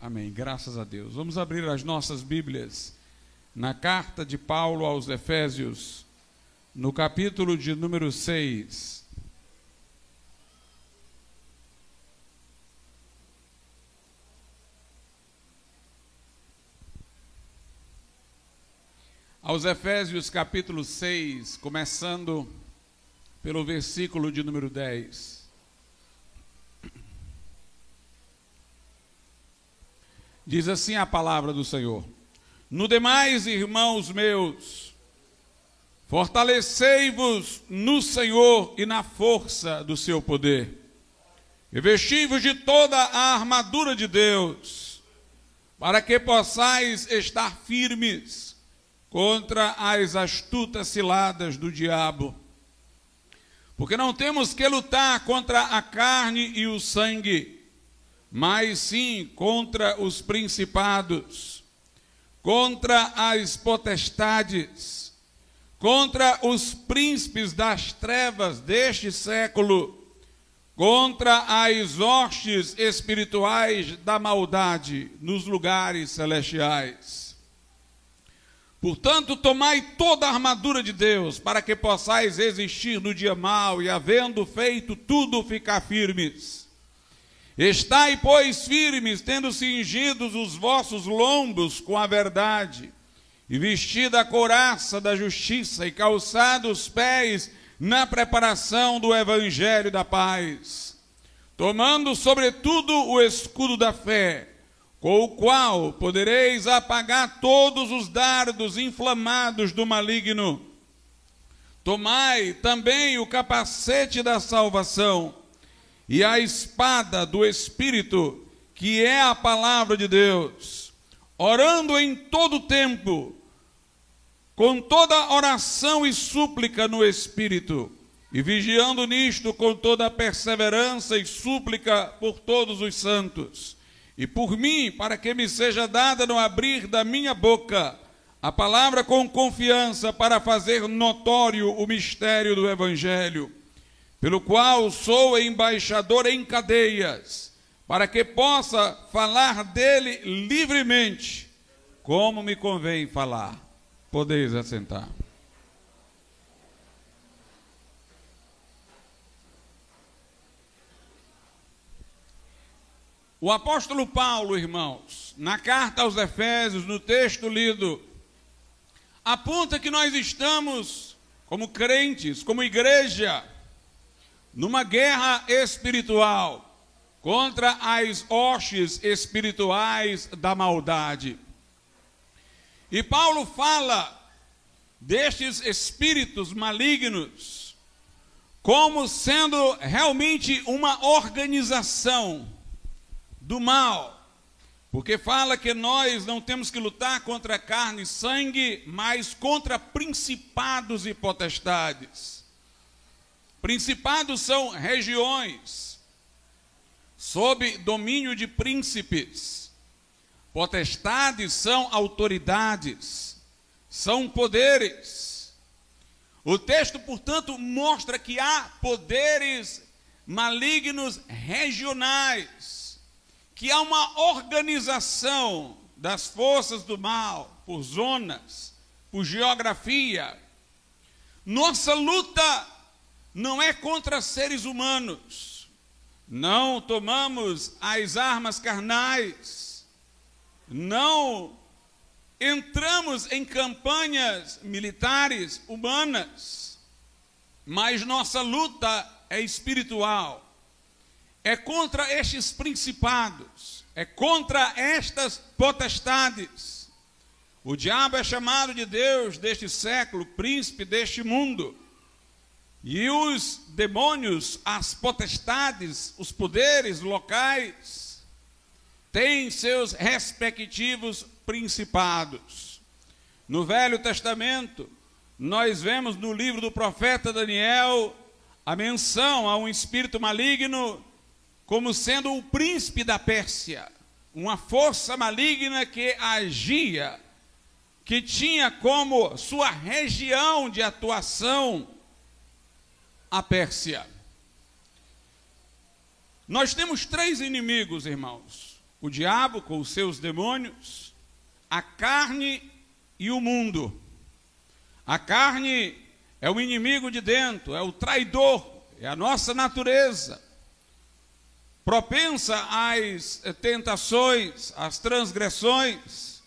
Amém. Graças a Deus. Vamos abrir as nossas Bíblias na carta de Paulo aos Efésios, no capítulo de número 6. Aos Efésios, capítulo 6, começando pelo versículo de número 10. Diz assim a palavra do Senhor: No demais, irmãos meus, fortalecei-vos no Senhor e na força do seu poder, e vesti-vos de toda a armadura de Deus, para que possais estar firmes contra as astutas ciladas do diabo. Porque não temos que lutar contra a carne e o sangue, mas sim contra os principados, contra as potestades, contra os príncipes das trevas deste século, contra as hostes espirituais da maldade nos lugares celestiais. Portanto, tomai toda a armadura de Deus, para que possais existir no dia mau e, havendo feito tudo, ficar firmes. Estai, pois, firmes, tendo cingidos os vossos lombos com a verdade, e vestida a couraça da justiça, e calçados os pés na preparação do evangelho da paz, tomando, sobretudo, o escudo da fé, com o qual podereis apagar todos os dardos inflamados do maligno. Tomai também o capacete da salvação e a espada do Espírito, que é a palavra de Deus, orando em todo tempo, com toda oração e súplica no Espírito, e vigiando nisto com toda perseverança e súplica por todos os santos. E por mim, para que me seja dada no abrir da minha boca a palavra com confiança para fazer notório o mistério do Evangelho, pelo qual sou embaixador em cadeias, para que possa falar dele livremente, como me convém falar. Podeis assentar. O apóstolo Paulo, irmãos, na carta aos Efésios, no texto lido, aponta que nós estamos, como crentes, como igreja, numa guerra espiritual contra as hostes espirituais da maldade. E Paulo fala destes espíritos malignos como sendo realmente uma organização do mal. Porque fala que nós não temos que lutar contra carne e sangue, mas contra principados e potestades. Principados são regiões sob domínio de príncipes. Potestades são autoridades, são poderes. O texto, portanto, mostra que há poderes malignos regionais que há uma organização das forças do mal por zonas, por geografia. Nossa luta não é contra seres humanos. Não tomamos as armas carnais. Não entramos em campanhas militares humanas. Mas nossa luta é espiritual é contra estes principados, é contra estas potestades. O diabo é chamado de Deus deste século, príncipe deste mundo. E os demônios, as potestades, os poderes locais, têm seus respectivos principados. No Velho Testamento, nós vemos no livro do profeta Daniel a menção a um espírito maligno como sendo o príncipe da Pérsia, uma força maligna que agia, que tinha como sua região de atuação a Pérsia. Nós temos três inimigos, irmãos, o diabo com os seus demônios, a carne e o mundo. A carne é o inimigo de dentro, é o traidor, é a nossa natureza, propensa às tentações, às transgressões.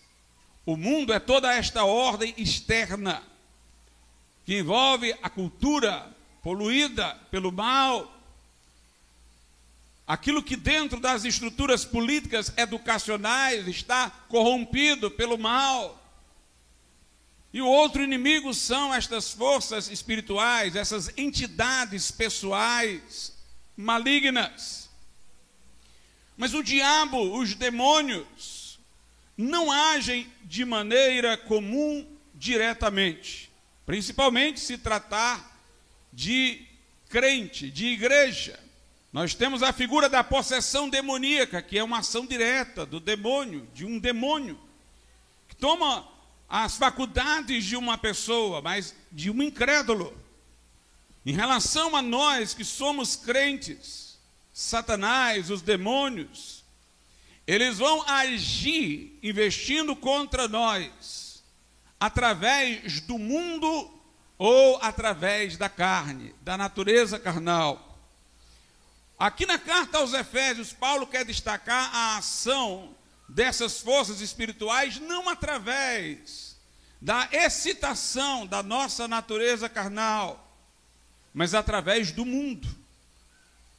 O mundo é toda esta ordem externa que envolve a cultura poluída pelo mal, aquilo que dentro das estruturas políticas educacionais está corrompido pelo mal. E o outro inimigo são estas forças espirituais, essas entidades pessoais malignas. Mas o diabo, os demônios, não agem de maneira comum diretamente, principalmente se tratar de crente, de igreja. Nós temos a figura da possessão demoníaca, que é uma ação direta do demônio, de um demônio, que toma as faculdades de uma pessoa, mas de um incrédulo. Em relação a nós que somos crentes, Satanás, os demônios, eles vão agir investindo contra nós, através do mundo ou através da carne, da natureza carnal. Aqui na carta aos Efésios, Paulo quer destacar a ação dessas forças espirituais não através da excitação da nossa natureza carnal, mas através do mundo.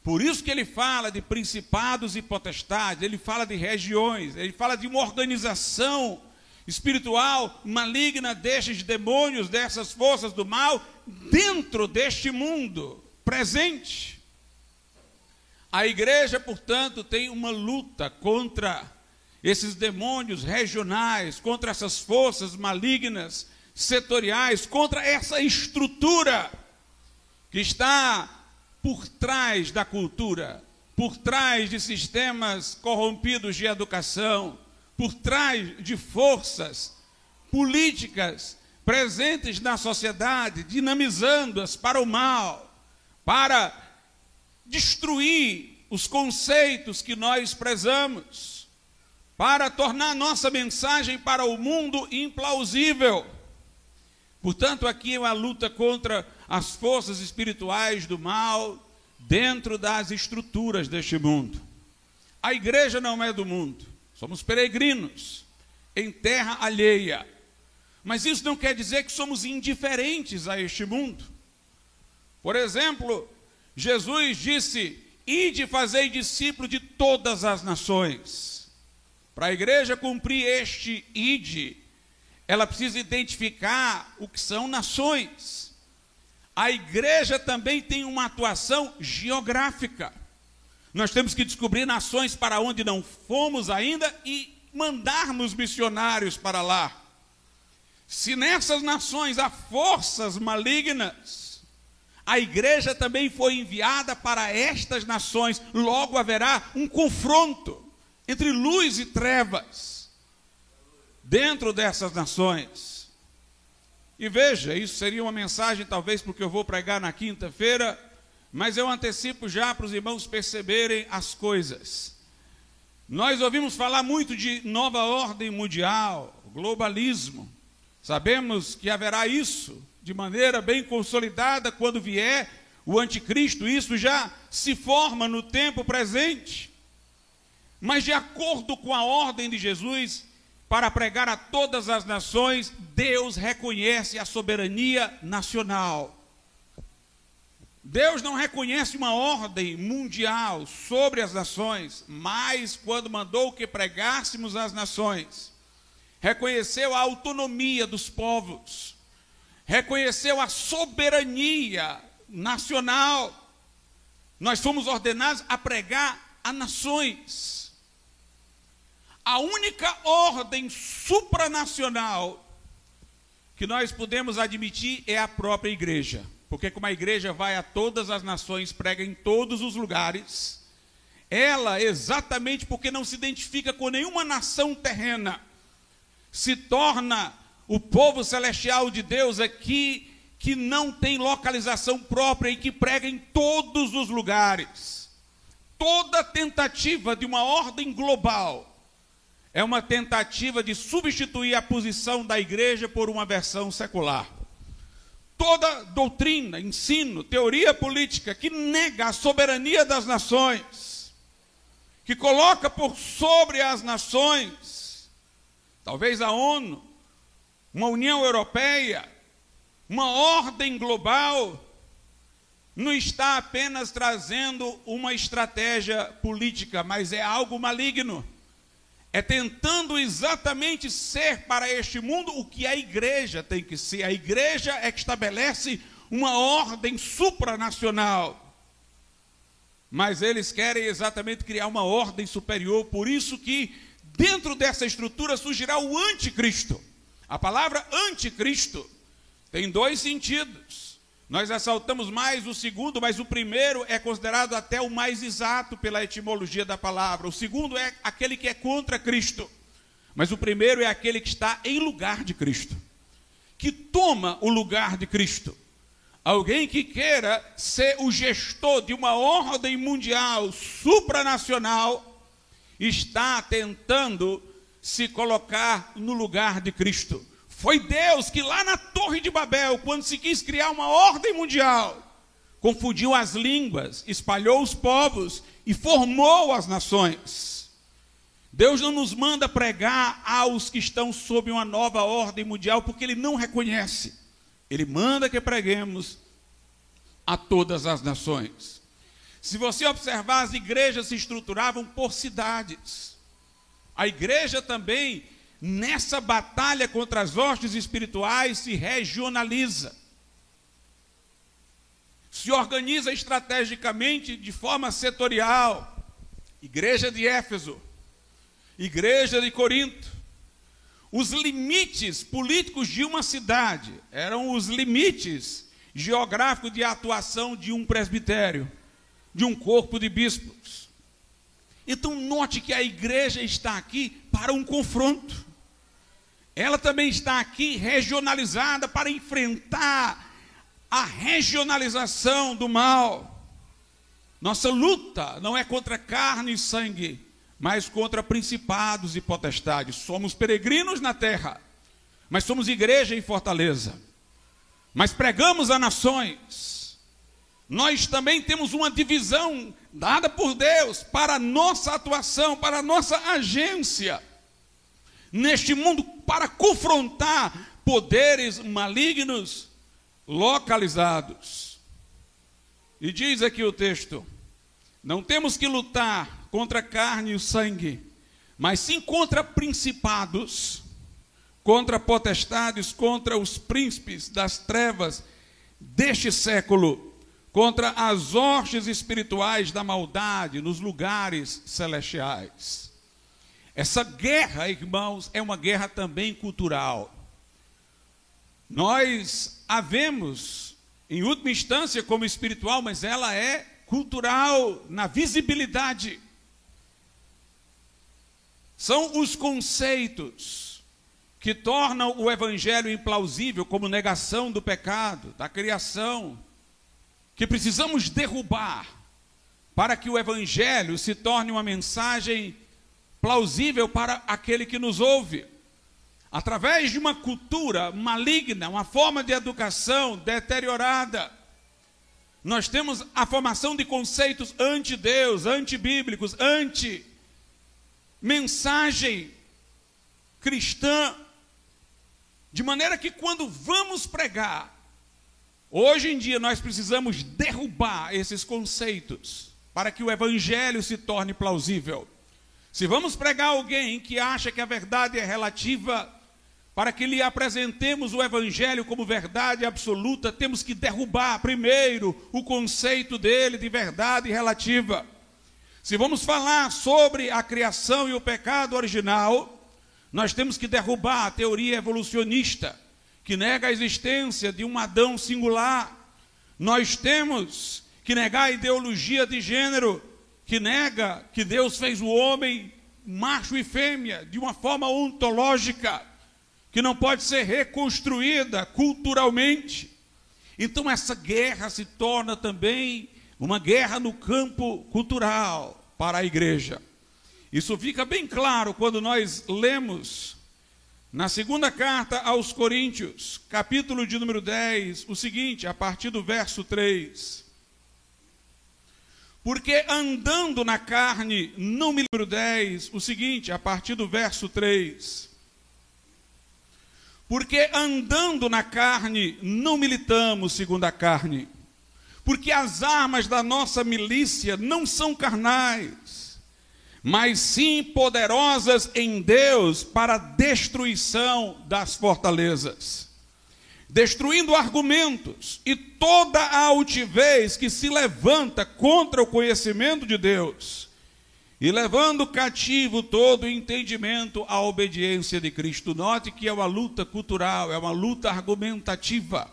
Por isso que ele fala de principados e potestades, ele fala de regiões, ele fala de uma organização espiritual maligna destes demônios, dessas forças do mal, dentro deste mundo presente. A igreja, portanto, tem uma luta contra esses demônios regionais, contra essas forças malignas, setoriais, contra essa estrutura que está por trás da cultura, por trás de sistemas corrompidos de educação, por trás de forças políticas presentes na sociedade, dinamizando-as para o mal, para destruir os conceitos que nós prezamos para tornar nossa mensagem para o mundo implausível. Portanto, aqui é uma luta contra as forças espirituais do mal dentro das estruturas deste mundo. A igreja não é do mundo, somos peregrinos em terra alheia. Mas isso não quer dizer que somos indiferentes a este mundo. Por exemplo, Jesus disse: Ide fazei discípulo de todas as nações. Para a igreja cumprir este id, ela precisa identificar o que são nações. A igreja também tem uma atuação geográfica. Nós temos que descobrir nações para onde não fomos ainda e mandarmos missionários para lá. Se nessas nações há forças malignas, a igreja também foi enviada para estas nações, logo haverá um confronto entre luz e trevas dentro dessas nações. E veja, isso seria uma mensagem talvez porque eu vou pregar na quinta-feira, mas eu antecipo já para os irmãos perceberem as coisas. Nós ouvimos falar muito de nova ordem mundial, globalismo. Sabemos que haverá isso de maneira bem consolidada quando vier o anticristo, isso já se forma no tempo presente. Mas, de acordo com a ordem de Jesus, para pregar a todas as nações, Deus reconhece a soberania nacional. Deus não reconhece uma ordem mundial sobre as nações, mas quando mandou que pregássemos as nações, reconheceu a autonomia dos povos, reconheceu a soberania nacional. Nós fomos ordenados a pregar a nações a única ordem supranacional que nós podemos admitir é a própria igreja. Porque, como a igreja vai a todas as nações, prega em todos os lugares, ela, exatamente porque não se identifica com nenhuma nação terrena, se torna o povo celestial de Deus aqui, que não tem localização própria e que prega em todos os lugares. Toda tentativa de uma ordem global é uma tentativa de substituir a posição da igreja por uma versão secular. Toda doutrina, ensino, teoria política que nega a soberania das nações, que coloca por sobre as nações, talvez a ONU, uma União Europeia, uma ordem global, não está apenas trazendo uma estratégia política, mas é algo maligno. É tentando exatamente ser para este mundo o que a igreja tem que ser. A igreja é que estabelece uma ordem supranacional. Mas eles querem exatamente criar uma ordem superior, por isso que dentro dessa estrutura surgirá o anticristo. A palavra anticristo tem dois sentidos. Nós ressaltamos mais o segundo, mas o primeiro é considerado até o mais exato pela etimologia da palavra. O segundo é aquele que é contra Cristo. Mas o primeiro é aquele que está em lugar de Cristo, que toma o lugar de Cristo. Alguém que queira ser o gestor de uma ordem mundial supranacional está tentando se colocar no lugar de Cristo. Foi Deus que lá na Torre de Babel, quando se quis criar uma ordem mundial, confundiu as línguas, espalhou os povos e formou as nações. Deus não nos manda pregar aos que estão sob uma nova ordem mundial, porque Ele não reconhece. Ele manda que preguemos a todas as nações. Se você observar, as igrejas se estruturavam por cidades. A igreja também nessa batalha contra as hostes espirituais, se regionaliza, se organiza estrategicamente de forma setorial. Igreja de Éfeso, Igreja de Corinto. Os limites políticos de uma cidade eram os limites geográficos de atuação de um presbitério, de um corpo de bispos. Então, note que a igreja está aqui para um confronto ela também está aqui regionalizada para enfrentar a regionalização do mal. Nossa luta não é contra carne e sangue, mas contra principados e potestades. Somos peregrinos na terra, mas somos igreja em fortaleza. Mas pregamos a nações. Nós também temos uma divisão dada por Deus para a nossa atuação, para a nossa agência neste mundo para confrontar poderes malignos localizados. E diz aqui o texto: não temos que lutar contra a carne e o sangue, mas sim contra principados, contra potestades, contra os príncipes das trevas deste século, contra as hostes espirituais da maldade nos lugares celestiais. Essa guerra, irmãos, é uma guerra também cultural. Nós a vemos, em última instância, como espiritual, mas ela é cultural, na visibilidade. São os conceitos que tornam o evangelho implausível, como negação do pecado, da criação, que precisamos derrubar para que o evangelho se torne uma mensagem plausível para aquele que nos ouve. Através de uma cultura maligna, uma forma de educação deteriorada, nós temos a formação de conceitos anti-Deus, antibíblicos, anti-mensagem cristã, de maneira que quando vamos pregar, hoje em dia nós precisamos derrubar esses conceitos para que o evangelho se torne plausível. Se vamos pregar alguém que acha que a verdade é relativa, para que lhe apresentemos o Evangelho como verdade absoluta, temos que derrubar primeiro o conceito dele de verdade relativa. Se vamos falar sobre a criação e o pecado original, nós temos que derrubar a teoria evolucionista, que nega a existência de um Adão singular. Nós temos que negar a ideologia de gênero, que nega que Deus fez o homem macho e fêmea de uma forma ontológica que não pode ser reconstruída culturalmente. Então essa guerra se torna também uma guerra no campo cultural para a igreja. Isso fica bem claro quando nós lemos na segunda carta aos Coríntios, capítulo de número 10, o seguinte, a partir do verso 3. Porque andando na carne, não me lembro 10, o seguinte, a partir do verso 3. Porque andando na carne, não militamos segundo a carne. Porque as armas da nossa milícia não são carnais, mas sim poderosas em Deus para a destruição das fortalezas destruindo argumentos e toda a altivez que se levanta contra o conhecimento de Deus, e levando cativo todo o entendimento à obediência de Cristo. Note que é uma luta cultural, é uma luta argumentativa.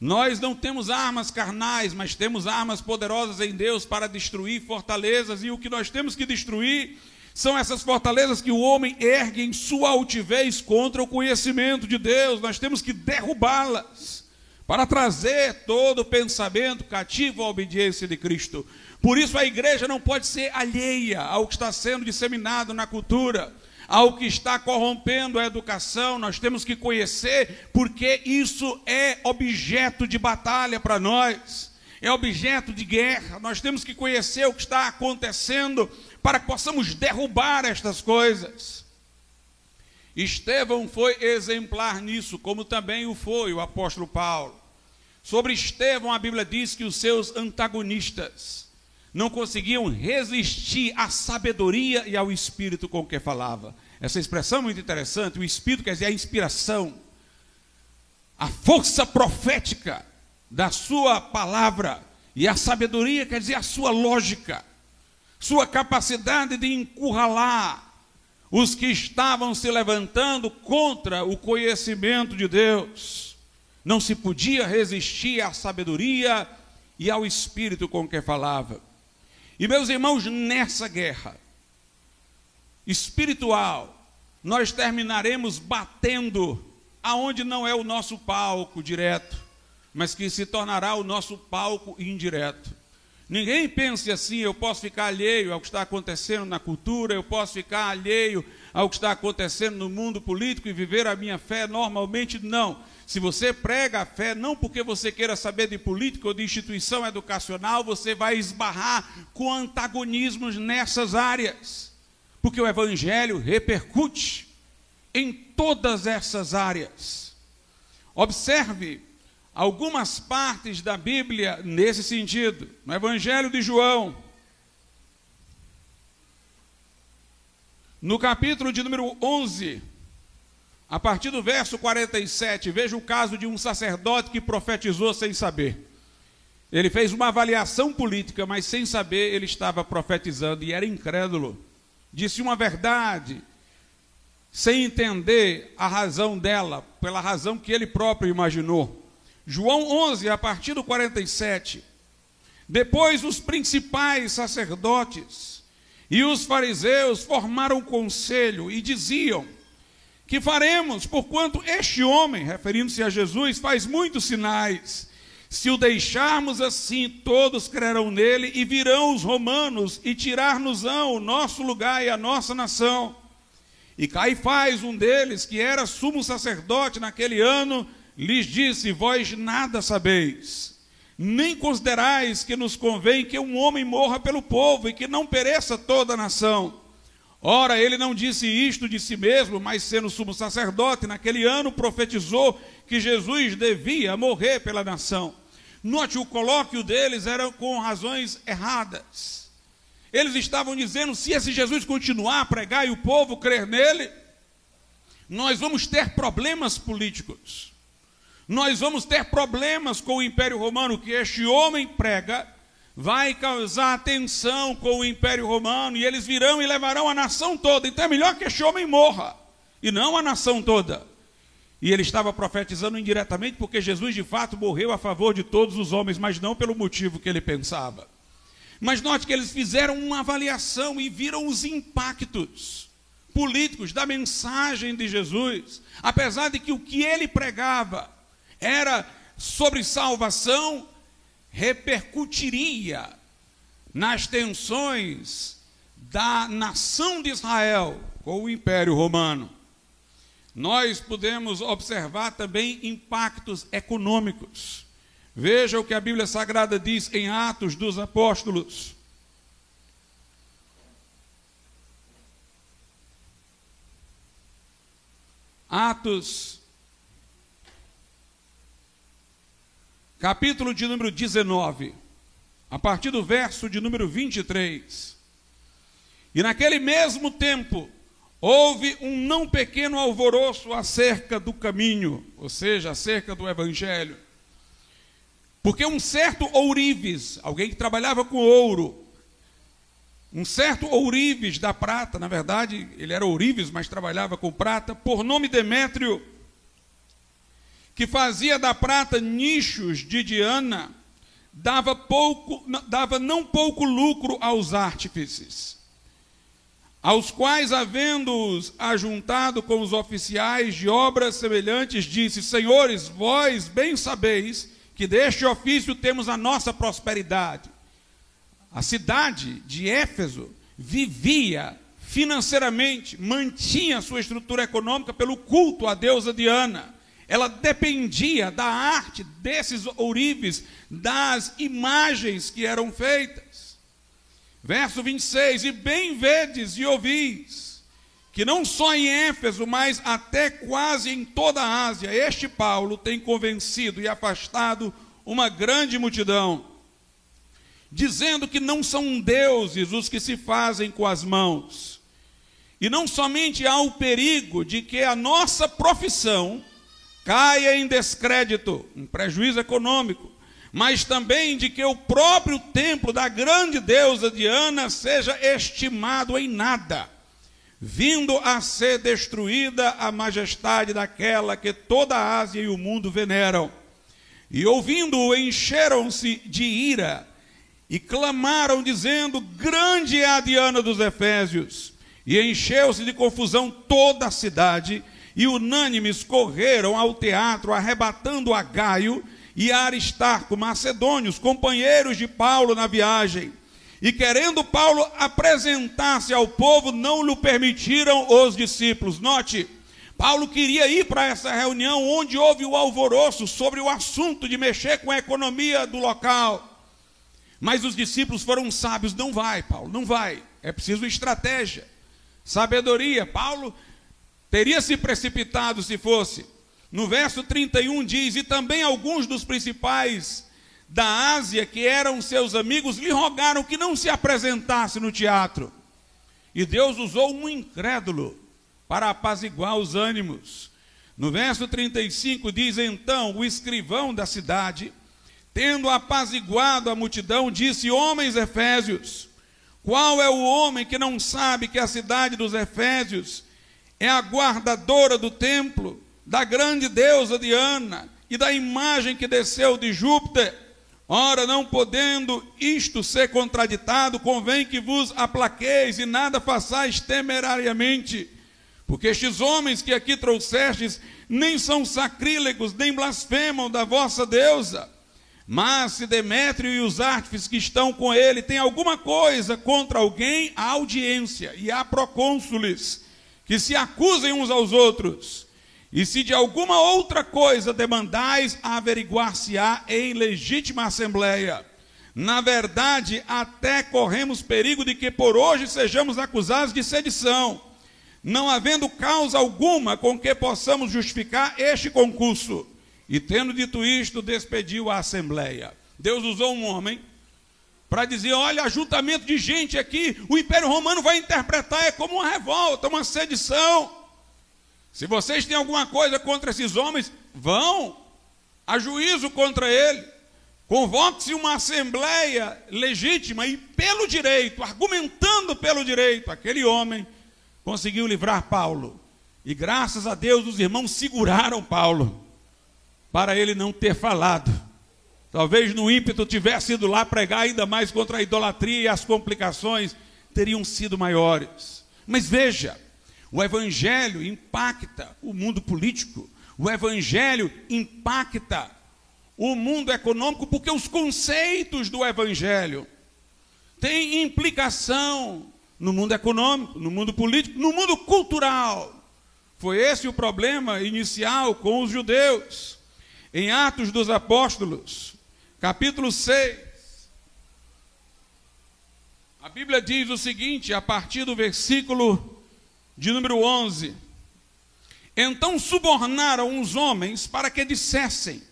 Nós não temos armas carnais, mas temos armas poderosas em Deus para destruir fortalezas, e o que nós temos que destruir são essas fortalezas que o homem ergue em sua altivez contra o conhecimento de Deus. Nós temos que derrubá-las para trazer todo o pensamento cativo à obediência de Cristo. Por isso a igreja não pode ser alheia ao que está sendo disseminado na cultura, ao que está corrompendo a educação. Nós temos que conhecer, porque isso é objeto de batalha para nós, é objeto de guerra. Nós temos que conhecer o que está acontecendo para que possamos derrubar estas coisas. Estevão foi exemplar nisso, como também o foi o apóstolo Paulo. Sobre Estevão, a Bíblia diz que os seus antagonistas não conseguiam resistir à sabedoria e ao espírito com que falava. Essa expressão é muito interessante. O espírito quer dizer a inspiração, a força profética da sua palavra, e a sabedoria quer dizer a sua lógica sua capacidade de encurralar os que estavam se levantando contra o conhecimento de Deus. Não se podia resistir à sabedoria e ao espírito com que falava. E meus irmãos, nessa guerra espiritual, nós terminaremos batendo aonde não é o nosso palco direto, mas que se tornará o nosso palco indireto. Ninguém pense assim, eu posso ficar alheio ao que está acontecendo na cultura, eu posso ficar alheio ao que está acontecendo no mundo político e viver a minha fé normalmente, não. Se você prega a fé, não porque você queira saber de política ou de instituição educacional, você vai esbarrar com antagonismos nessas áreas. Porque o Evangelho repercute em todas essas áreas. Observe algumas partes da Bíblia nesse sentido. No Evangelho de João, no capítulo de número 11, a partir do verso 47, veja o caso de um sacerdote que profetizou sem saber. Ele fez uma avaliação política, mas sem saber ele estava profetizando e era incrédulo. Disse uma verdade, sem entender a razão dela, pela razão que ele próprio imaginou. João 11, a partir do 47. Depois os principais sacerdotes e os fariseus formaram um conselho e diziam: Que faremos, porquanto este homem, referindo-se a Jesus, faz muitos sinais. Se o deixarmos assim, todos crerão nele e virão os romanos e tirar-nos-ão o nosso lugar e a nossa nação. E Caifás, um deles, que era sumo sacerdote naquele ano, lhes disse: Vós nada sabeis, nem considerais que nos convém que um homem morra pelo povo e que não pereça toda a nação. Ora, ele não disse isto de si mesmo, mas sendo sumo sacerdote, naquele ano profetizou que Jesus devia morrer pela nação. Note, o colóquio deles era com razões erradas. Eles estavam dizendo: se esse Jesus continuar a pregar e o povo crer nele, nós vamos ter problemas políticos nós vamos ter problemas com o Império Romano, que este homem prega, vai causar tensão com o Império Romano, e eles virão e levarão a nação toda. Então é melhor que este homem morra, e não a nação toda. E ele estava profetizando indiretamente, porque Jesus de fato morreu a favor de todos os homens, mas não pelo motivo que ele pensava. Mas note que eles fizeram uma avaliação e viram os impactos políticos da mensagem de Jesus, apesar de que o que ele pregava era sobre salvação, repercutiria nas tensões da nação de Israel com o Império Romano. Nós podemos observar também impactos econômicos. Veja o que a Bíblia Sagrada diz em Atos dos Apóstolos. Atos, capítulo de número 19, a partir do verso de número 23. E naquele mesmo tempo, houve um não pequeno alvoroço acerca do caminho, ou seja, acerca do evangelho. Porque um certo ourives, alguém que trabalhava com ouro, um certo ourives da prata, na verdade, ele era ourives, mas trabalhava com prata, por nome Demétrio, que fazia da prata nichos de Diana, dava pouco, dava não pouco lucro aos artífices, aos quais, havendo-os ajuntado com os oficiais de obras semelhantes, disse: Senhores, vós bem sabeis que deste ofício temos a nossa prosperidade. A cidade de Éfeso vivia financeiramente, mantinha sua estrutura econômica pelo culto à deusa Diana. Ela dependia da arte desses ourives, das imagens que eram feitas. Verso 26: E bem vedes e ouvis que não só em Éfeso, mas até quase em toda a Ásia, este Paulo tem convencido e afastado uma grande multidão, dizendo que não são deuses os que se fazem com as mãos. E não somente há o perigo de que a nossa profissão caia em descrédito, em prejuízo econômico, mas também de que o próprio templo da grande deusa Diana seja estimado em nada vindo a ser destruída a majestade daquela que toda a Ásia e o mundo veneram. E ouvindo-o, encheram-se de ira e clamaram, dizendo: Grande é a Diana dos Efésios. E encheu-se de confusão toda a cidade, e unânimes correram ao teatro, arrebatando a Gaio e a Aristarco, macedônios, companheiros de Paulo na viagem. E querendo Paulo apresentar-se ao povo, não lhe permitiram os discípulos. Note, Paulo queria ir para essa reunião onde houve o alvoroço sobre o assunto de mexer com a economia do local. Mas os discípulos foram sábios: não vai, Paulo, não vai. É preciso estratégia, sabedoria. Paulo teria se precipitado se fosse. No verso 31 diz: E também alguns dos principais da Ásia, que eram seus amigos, lhe rogaram que não se apresentasse no teatro. E Deus usou um incrédulo para apaziguar os ânimos. No verso 35 diz: Então o escrivão da cidade, tendo apaziguado a multidão, disse: Homens efésios, qual é o homem que não sabe que a cidade dos efésios é a guardadora do templo, da grande deusa Diana e da imagem que desceu de Júpiter? Ora, não podendo isto ser contraditado, convém que vos aplaqueis e nada façais temerariamente, porque estes homens que aqui trouxestes nem são sacrílegos, nem blasfemam da vossa deusa. Mas se Demétrio e os artífices que estão com ele têm alguma coisa contra alguém, há audiência e há procônsules que se acusem uns aos outros. E se de alguma outra coisa demandais, averiguar-se-á em legítima assembleia. Na verdade, até corremos perigo de que por hoje sejamos acusados de sedição, não havendo causa alguma com que possamos justificar este concurso. E tendo dito isto, despediu a assembleia. Deus usou um homem para dizer: olha, ajuntamento de gente aqui, o Império Romano vai interpretar é como uma revolta, uma sedição. Se vocês têm alguma coisa contra esses homens, vão a juízo contra ele. Convoque-se uma assembleia legítima e pelo direito, argumentando pelo direito, aquele homem conseguiu livrar Paulo. E graças a Deus os irmãos seguraram Paulo para ele não ter falado. Talvez no ímpeto tivesse ido lá pregar ainda mais contra a idolatria e as complicações teriam sido maiores. Mas veja, o Evangelho impacta o mundo político, o Evangelho impacta o mundo econômico, porque os conceitos do Evangelho têm implicação no mundo econômico, no mundo político, no mundo cultural. Foi esse o problema inicial com os judeus. Em Atos dos Apóstolos, capítulo 6, a Bíblia diz o seguinte, a partir do versículo de número 11: Então subornaram os homens para que dissessem: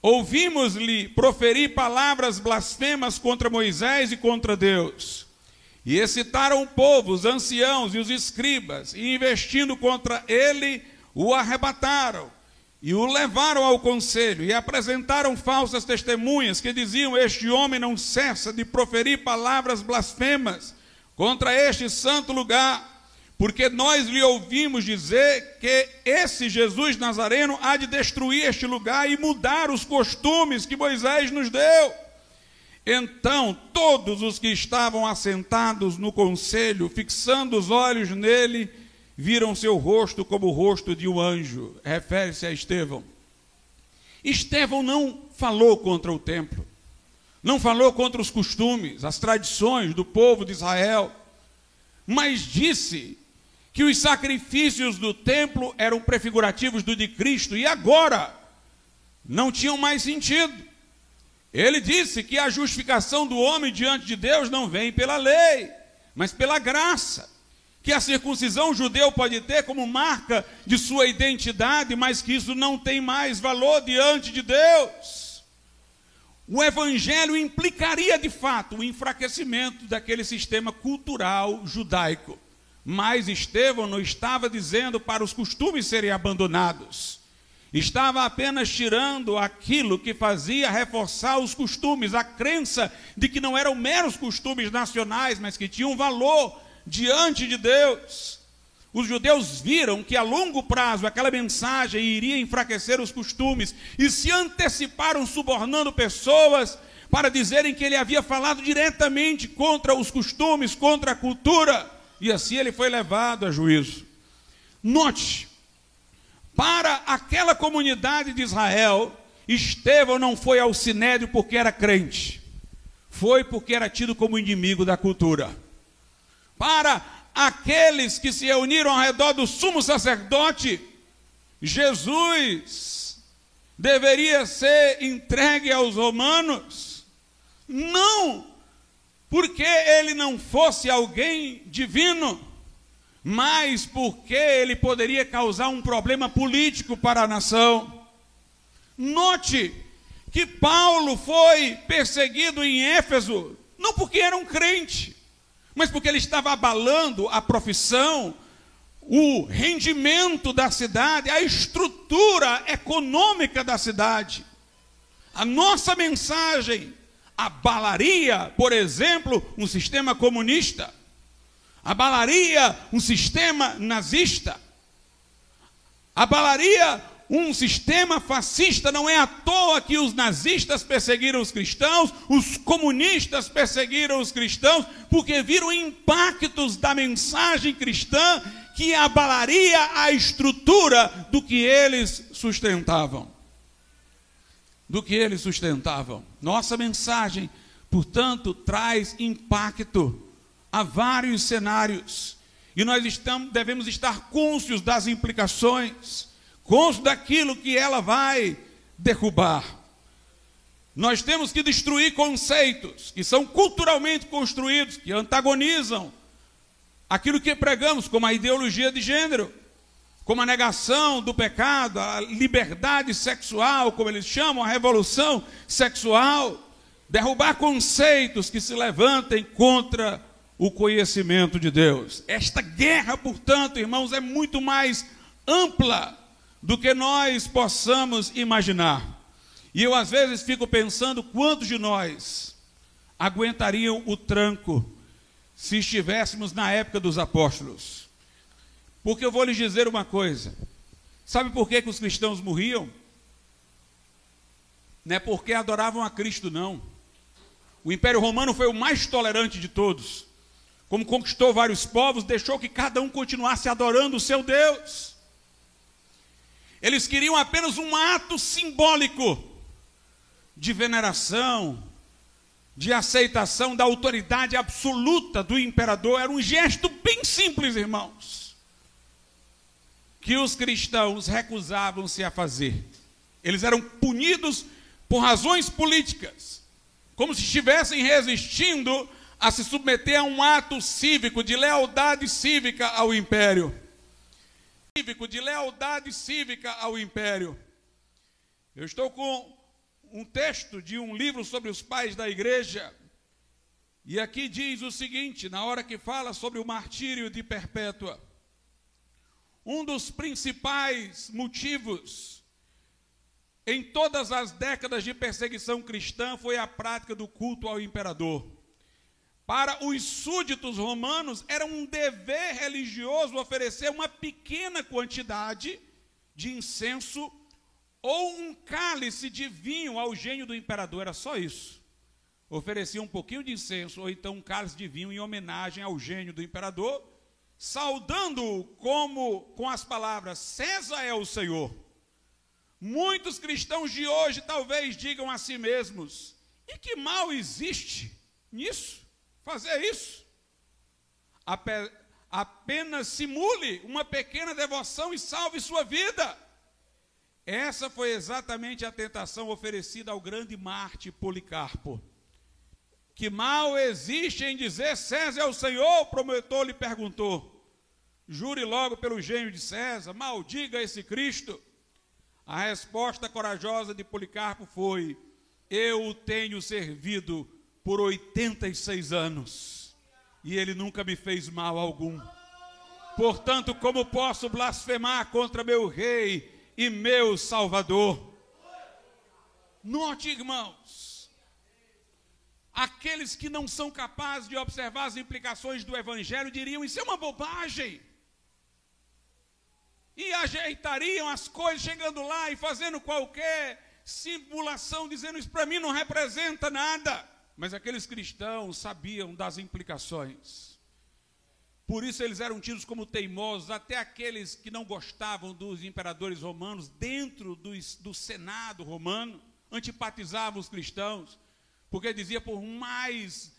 Ouvimos-lhe proferir palavras blasfemas contra Moisés e contra Deus. E excitaram o povo, os anciãos e os escribas, e investindo contra ele, o arrebataram e o levaram ao conselho e apresentaram falsas testemunhas que diziam: Este homem não cessa de proferir palavras blasfemas contra este santo lugar, porque nós lhe ouvimos dizer que esse Jesus Nazareno há de destruir este lugar e mudar os costumes que Moisés nos deu. Então todos os que estavam assentados no conselho, fixando os olhos nele, viram seu rosto como o rosto de um anjo. Refere-se a Estevão. Estevão não falou contra o templo, não falou contra os costumes, as tradições do povo de Israel, mas disse que os sacrifícios do templo eram prefigurativos do de Cristo e agora não tinham mais sentido. Ele disse que a justificação do homem diante de Deus não vem pela lei, mas pela graça que a circuncisão judeu pode ter como marca de sua identidade, mas que isso não tem mais valor diante de Deus. O evangelho implicaria de fato o enfraquecimento daquele sistema cultural judaico. Mas Estevão não estava dizendo para os costumes serem abandonados. Estava apenas tirando aquilo que fazia reforçar os costumes, a crença de que não eram meros costumes nacionais, mas que tinham valor diante de Deus. Os judeus viram que a longo prazo aquela mensagem iria enfraquecer os costumes e se anteciparam subornando pessoas para dizerem que ele havia falado diretamente contra os costumes, contra a cultura, e assim ele foi levado a juízo. Note, para aquela comunidade de Israel, Estevão não foi ao sinédrio porque era crente, foi porque era tido como inimigo da cultura para aqueles que se reuniram ao redor do sumo sacerdote, Jesus deveria ser entregue aos romanos? Não, porque ele não fosse alguém divino, mas porque ele poderia causar um problema político para a nação. Note que Paulo foi perseguido em Éfeso, não porque era um crente, mas porque ele estava abalando a profissão, o rendimento da cidade, a estrutura econômica da cidade. A nossa mensagem abalaria, por exemplo, um sistema comunista, abalaria um sistema nazista, abalaria um sistema fascista. Não é à toa que os nazistas perseguiram os cristãos, os comunistas perseguiram os cristãos, porque viram impactos da mensagem cristã que abalaria a estrutura do que eles sustentavam. Do que eles sustentavam. Nossa mensagem, portanto, traz impacto a vários cenários. E nós estamos, devemos estar cônscios das implicações cônscio daquilo que ela vai derrubar. Nós temos que destruir conceitos que são culturalmente construídos, que antagonizam aquilo que pregamos, como a ideologia de gênero, como a negação do pecado, a liberdade sexual, como eles chamam, a revolução sexual, derrubar conceitos que se levantem contra o conhecimento de Deus. Esta guerra, portanto, irmãos, é muito mais ampla do que nós possamos imaginar. E eu às vezes fico pensando quantos de nós aguentariam o tranco se estivéssemos na época dos apóstolos. Porque eu vou lhes dizer uma coisa. Sabe por que, que os cristãos morriam? Não é porque adoravam a Cristo, não. O Império Romano foi o mais tolerante de todos. Como conquistou vários povos, deixou que cada um continuasse adorando o seu Deus. Eles queriam apenas um ato simbólico de veneração, de aceitação da autoridade absoluta do imperador. Era um gesto bem simples, irmãos, que os cristãos recusavam-se a fazer. Eles eram punidos por razões políticas, como se estivessem resistindo a se submeter a um ato cívico de lealdade cívica ao império. Cívico de lealdade cívica ao império. Eu estou com um texto de um livro sobre os pais da igreja. E aqui diz o seguinte, na hora que fala sobre o martírio de Perpétua. Um dos principais motivos em todas as décadas de perseguição cristã foi a prática do culto ao imperador. Para os súditos romanos, era um dever religioso oferecer uma pequena quantidade de incenso ou um cálice de vinho ao gênio do imperador, era só isso. Oferecia um pouquinho de incenso, ou então um cálice de vinho em homenagem ao gênio do imperador, saudando-o como com as palavras: César é o Senhor. Muitos cristãos de hoje talvez digam a si mesmos: e que mal existe nisso? Fazer isso? Apenas simule uma pequena devoção e salve sua vida. Essa foi exatamente a tentação oferecida ao grande Marte Policarpo. Que mal existe em dizer César é o Senhor? O promotor lhe perguntou. Jure logo pelo gênio de César, maldiga esse Cristo. A resposta corajosa de Policarpo foi: Eu o tenho servido por 86 anos e ele nunca me fez mal algum. Portanto, como posso blasfemar contra meu rei e meu Salvador. Note, irmãos, aqueles que não são capazes de observar as implicações do Evangelho diriam: Isso é uma bobagem. E ajeitariam as coisas, chegando lá e fazendo qualquer simulação, dizendo: Isso para mim não representa nada. Mas aqueles cristãos sabiam das implicações. Por isso eles eram tidos como teimosos, até aqueles que não gostavam dos imperadores romanos, dentro do, do Senado romano, antipatizavam os cristãos, porque dizia, por mais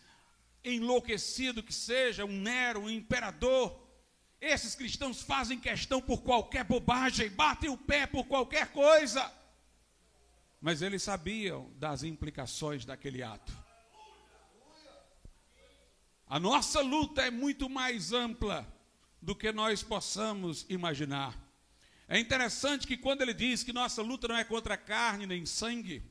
enlouquecido que seja um Nero, um imperador, esses cristãos fazem questão por qualquer bobagem, batem o pé por qualquer coisa. Mas eles sabiam das implicações daquele ato. A nossa luta é muito mais ampla do que nós possamos imaginar. É interessante que quando ele diz que nossa luta não é contra carne nem sangue,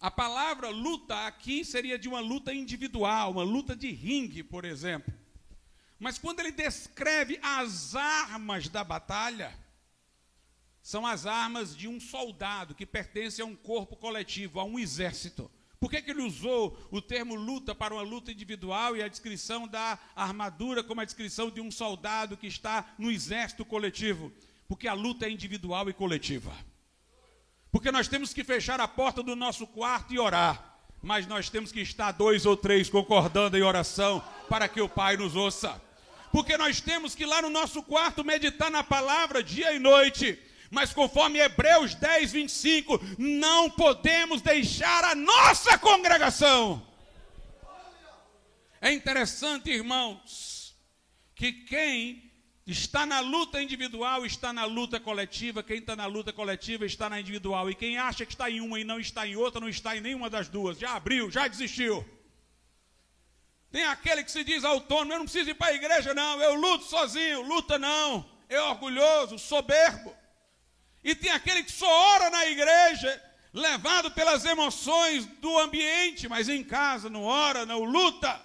a palavra luta aqui seria de uma luta individual, uma luta de ringue, por exemplo. Mas quando ele descreve as armas da batalha, são as armas de um soldado que pertence a um corpo coletivo, a um exército. Por que, que ele usou o termo luta para uma luta individual e a descrição da armadura como a descrição de um soldado que está no exército coletivo? Porque a luta é individual e coletiva. Porque nós temos que fechar a porta do nosso quarto e orar. Mas nós temos que estar dois ou três concordando em oração para que o Pai nos ouça. Porque nós temos que lá no nosso quarto meditar na palavra dia e noite mas conforme Hebreus 10, 25, não podemos deixar a nossa congregação. É interessante, irmãos, que quem está na luta individual está na luta coletiva, quem está na luta coletiva está na individual, e quem acha que está em uma e não está em outra, não está em nenhuma das duas, já abriu, já desistiu. Tem aquele que se diz autônomo, eu não preciso ir para a igreja, não, eu luto sozinho, luta não, é orgulhoso, soberbo. E tem aquele que só ora na igreja, levado pelas emoções do ambiente, mas em casa não ora, não luta.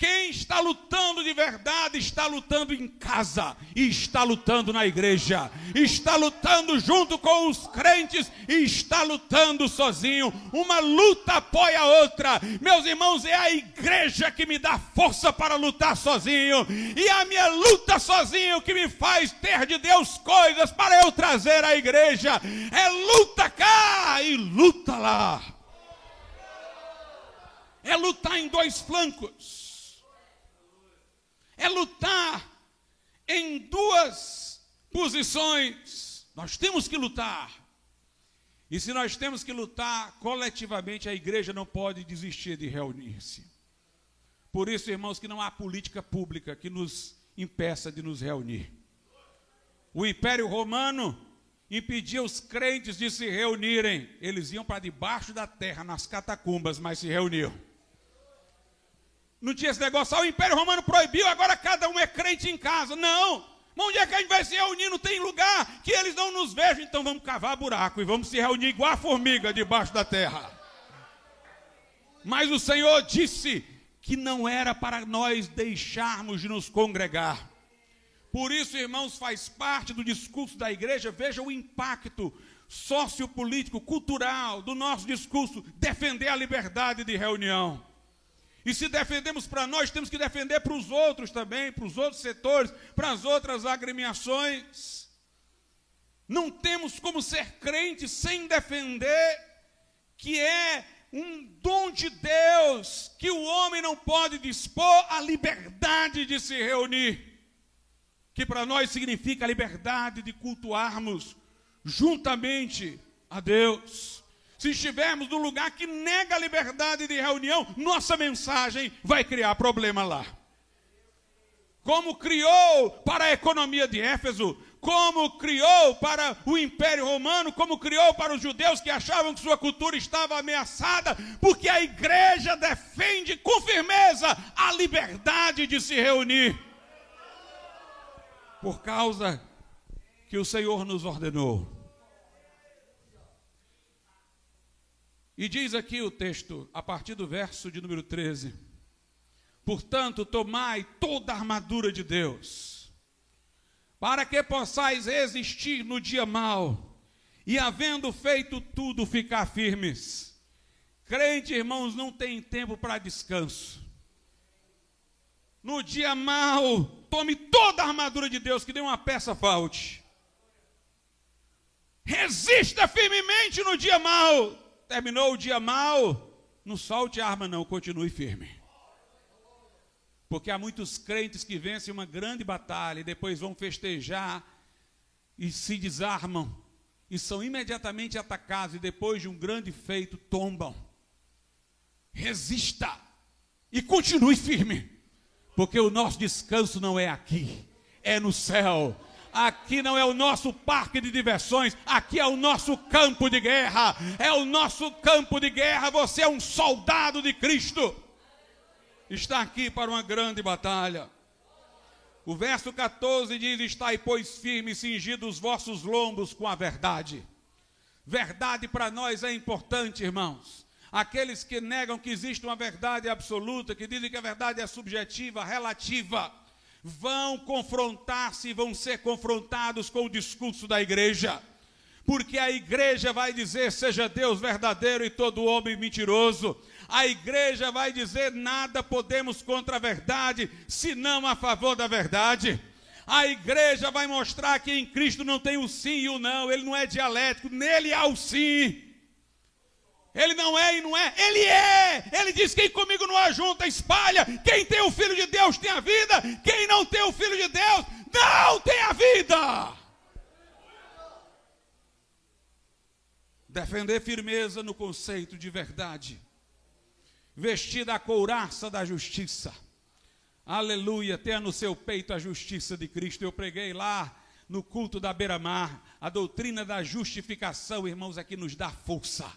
Quem está lutando de verdade está lutando em casa, e está lutando na igreja, está lutando junto com os crentes e está lutando sozinho. Uma luta apoia a outra. Meus irmãos, é a igreja que me dá força para lutar sozinho, e a minha luta sozinho que me faz ter de Deus coisas para eu trazer à igreja. É luta cá e luta lá. É lutar em dois flancos é lutar em duas posições. Nós temos que lutar. E se nós temos que lutar coletivamente, a igreja não pode desistir de reunir-se. Por isso, irmãos, que não há política pública que nos impeça de nos reunir. O Império Romano impedia os crentes de se reunirem. Eles iam para debaixo da terra, nas catacumbas, mas se reuniam. Não tinha esse negócio, ah, o Império Romano proibiu, agora cada um é crente em casa. Não! Onde é que a gente vai se reunir? Não tem lugar que eles não nos vejam, então vamos cavar buraco e vamos se reunir igual a formiga debaixo da terra. Mas o Senhor disse que não era para nós deixarmos de nos congregar. Por isso, irmãos, faz parte do discurso da igreja, veja o impacto sociopolítico, cultural do nosso discurso, defender a liberdade de reunião. E se defendemos para nós, temos que defender para os outros também, para os outros setores, para as outras agremiações. Não temos como ser crente sem defender que é um dom de Deus, que o homem não pode dispor a liberdade de se reunir, que para nós significa a liberdade de cultuarmos juntamente a Deus. Se estivermos no lugar que nega a liberdade de reunião, nossa mensagem vai criar problema lá. Como criou para a economia de Éfeso, como criou para o Império Romano, como criou para os judeus que achavam que sua cultura estava ameaçada, porque a igreja defende com firmeza a liberdade de se reunir. Por causa que o Senhor nos ordenou. E diz aqui o texto, a partir do verso de número 13: Portanto, tomai toda a armadura de Deus, para que possais resistir no dia mau, e havendo feito tudo, ficar firmes. Crente, irmãos, não tem tempo para descanso. No dia mau, tome toda a armadura de Deus, que dê uma peça falte. Resista firmemente no dia mau Terminou o dia mal, não solte a arma, não, continue firme. Porque há muitos crentes que vencem uma grande batalha e depois vão festejar e se desarmam e são imediatamente atacados e depois de um grande feito tombam. Resista e continue firme, porque o nosso descanso não é aqui, é no céu. Aqui não é o nosso parque de diversões, aqui é o nosso campo de guerra. É o nosso campo de guerra. Você é um soldado de Cristo. Está aqui para uma grande batalha. O verso 14 diz: Estai, pois, firmes, cingidos os vossos lombos com a verdade. Verdade para nós é importante, irmãos. Aqueles que negam que existe uma verdade absoluta, que dizem que a verdade é subjetiva, relativa, vão confrontar-se e vão ser confrontados com o discurso da igreja. Porque a igreja vai dizer: seja Deus verdadeiro e todo homem mentiroso. A igreja vai dizer: nada podemos contra a verdade, senão a favor da verdade. A igreja vai mostrar que em Cristo não tem o sim e o não, ele não é dialético, nele há o sim. Ele não é e não é, ele é. Ele diz: quem comigo não ajunta, espalha. Quem tem o Filho de Deus tem a vida. Quem não tem o Filho de Deus não tem a vida. Defender firmeza no conceito de verdade. Vestida a couraça da justiça. Aleluia, tenha no seu peito a justiça de Cristo. Eu preguei lá no culto da beira-mar. A doutrina da justificação, irmãos, aqui nos dá força.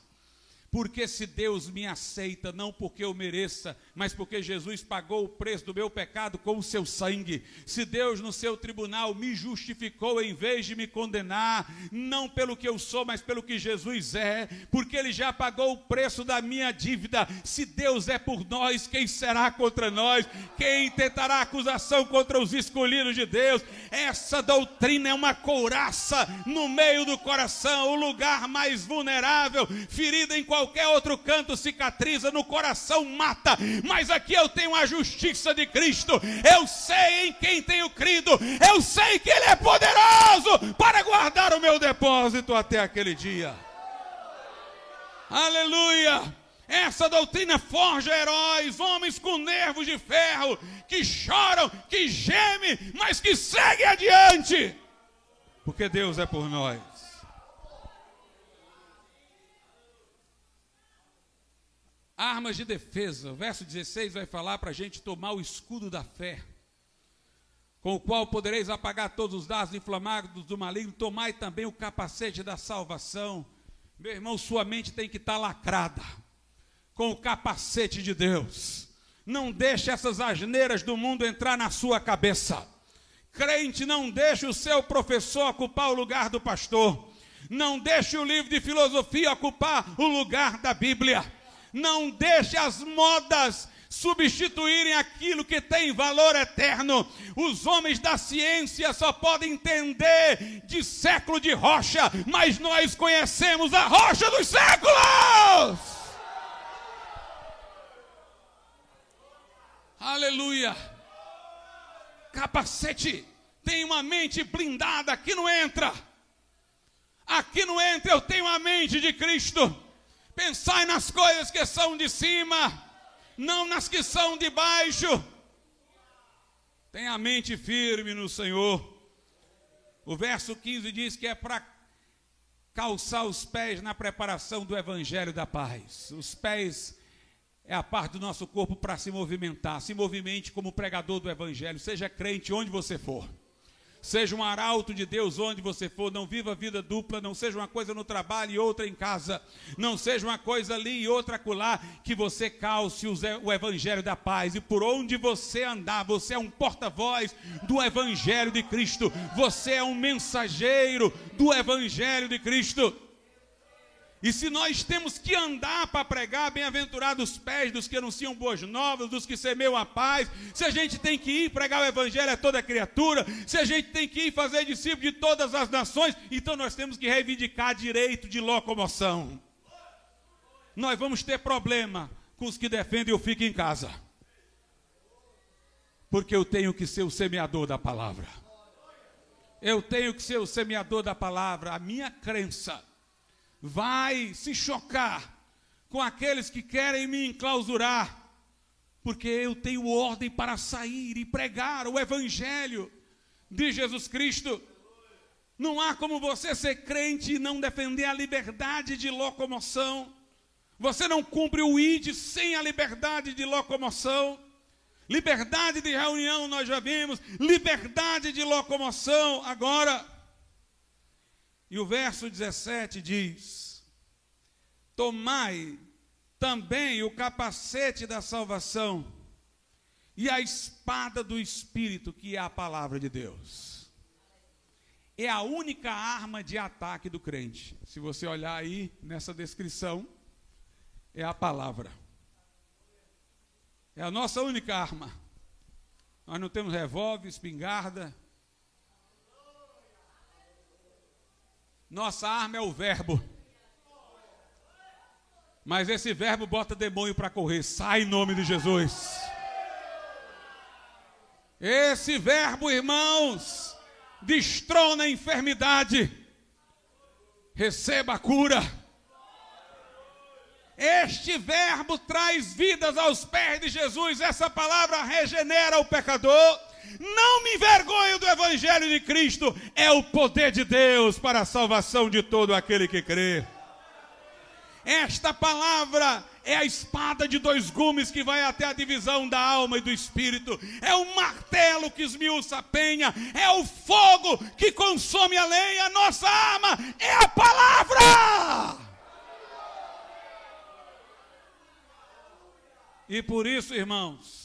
Porque se Deus me aceita, não porque eu mereça, mas porque Jesus pagou o preço do meu pecado com o seu sangue. Se Deus no seu tribunal me justificou em vez de me condenar, não pelo que eu sou, mas pelo que Jesus é, porque ele já pagou o preço da minha dívida. Se Deus é por nós, quem será contra nós? Quem tentará acusação contra os escolhidos de Deus? Essa doutrina é uma couraça no meio do coração, o lugar mais vulnerável, ferida em qualquer qualquer outro canto cicatriza, no coração mata, mas aqui eu tenho a justiça de Cristo, eu sei em quem tenho crido, eu sei que Ele é poderoso para guardar o meu depósito até aquele dia. Aleluia! Essa doutrina forja heróis, homens com nervos de ferro, que choram, que gemem, mas que seguem adiante, porque Deus é por nós. Armas de defesa. O verso 16 vai falar para a gente tomar o escudo da fé, com o qual podereis apagar todos os dados inflamados do maligno. Tomai também o capacete da salvação. Meu irmão, sua mente tem que estar tá lacrada com o capacete de Deus. Não deixe essas asneiras do mundo entrar na sua cabeça. Crente, não deixe o seu professor ocupar o lugar do pastor. Não deixe o livro de filosofia ocupar o lugar da Bíblia. Não deixe as modas substituírem aquilo que tem valor eterno. Os homens da ciência só podem entender de século de rocha, mas nós conhecemos a rocha dos séculos. Aleluia. Capacete. Tem uma mente blindada, aqui não entra. Aqui não entra, eu tenho a mente de Cristo. Pensai nas coisas que são de cima, não nas que são de baixo. Tenha a mente firme no Senhor. O verso 15 diz que é para calçar os pés na preparação do evangelho da paz. Os pés é a parte do nosso corpo para se movimentar. Se movimente como pregador do evangelho, seja crente onde você for. Seja um arauto de Deus onde você for, não viva vida dupla, não seja uma coisa no trabalho e outra em casa, não seja uma coisa ali e outra acolá, que você calce o evangelho da paz. E por onde você andar, você é um porta-voz do evangelho de Cristo, você é um mensageiro do evangelho de Cristo. E se nós temos que andar para pregar, bem-aventurados os pés dos que anunciam boas novas, dos que semeiam a paz, se a gente tem que ir pregar o evangelho a toda criatura, se a gente tem que ir fazer discípulo de todas as nações, então nós temos que reivindicar direito de locomoção. Nós vamos ter problema com os que defendem o fique em casa. Porque eu tenho que ser o semeador da palavra. Eu tenho que ser o semeador da palavra. A minha crença vai se chocar com aqueles que querem me enclausurar, porque eu tenho ordem para sair e pregar o Evangelho de Jesus Cristo. Não há como você ser crente e não defender a liberdade de locomoção. Você não cumpre o ID sem a liberdade de locomoção. Liberdade de reunião nós já vimos, liberdade de locomoção agora. E o verso 17 diz: Tomai também o capacete da salvação e a espada do Espírito, que é a palavra de Deus. É a única arma de ataque do crente. Se você olhar aí nessa descrição, é a palavra. É a nossa única arma. Nós não temos revólver, espingarda, Nossa arma é o verbo. Mas esse verbo bota demônio para correr. Sai em nome de Jesus. Esse verbo, irmãos, destrona a enfermidade. Receba a cura. Este verbo traz vidas aos pés de Jesus. Essa palavra regenera o pecador não me envergonho do Evangelho de Cristo, é o poder de Deus para a salvação de todo aquele que crê. Esta palavra é a espada de dois gumes que vai até a divisão da alma e do espírito, é o martelo que esmiuça a penha, é o fogo que consome a lenha. Nossa arma é a palavra. E por isso, irmãos,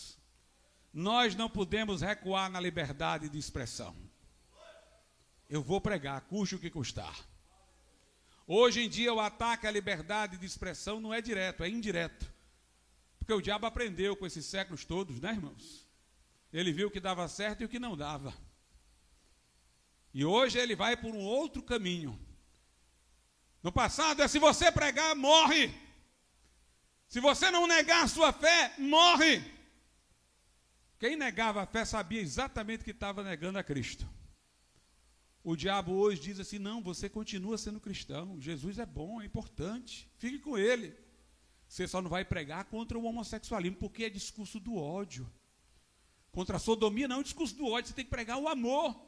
nós não podemos recuar na liberdade de expressão. Eu vou pregar, custe o que custar. Hoje em dia, o ataque à liberdade de expressão não é direto, é indireto. Porque o diabo aprendeu com esses séculos todos, né, irmãos? Ele viu o que dava certo e o que não dava. E hoje ele vai por um outro caminho. No passado é se você pregar, morre. Se você não negar sua fé, morre. Quem negava a fé sabia exatamente que estava negando a Cristo. O diabo hoje diz assim: não, você continua sendo cristão, Jesus é bom, é importante, fique com ele. Você só não vai pregar contra o homossexualismo, porque é discurso do ódio. Contra a sodomia, não é discurso do ódio, você tem que pregar o amor.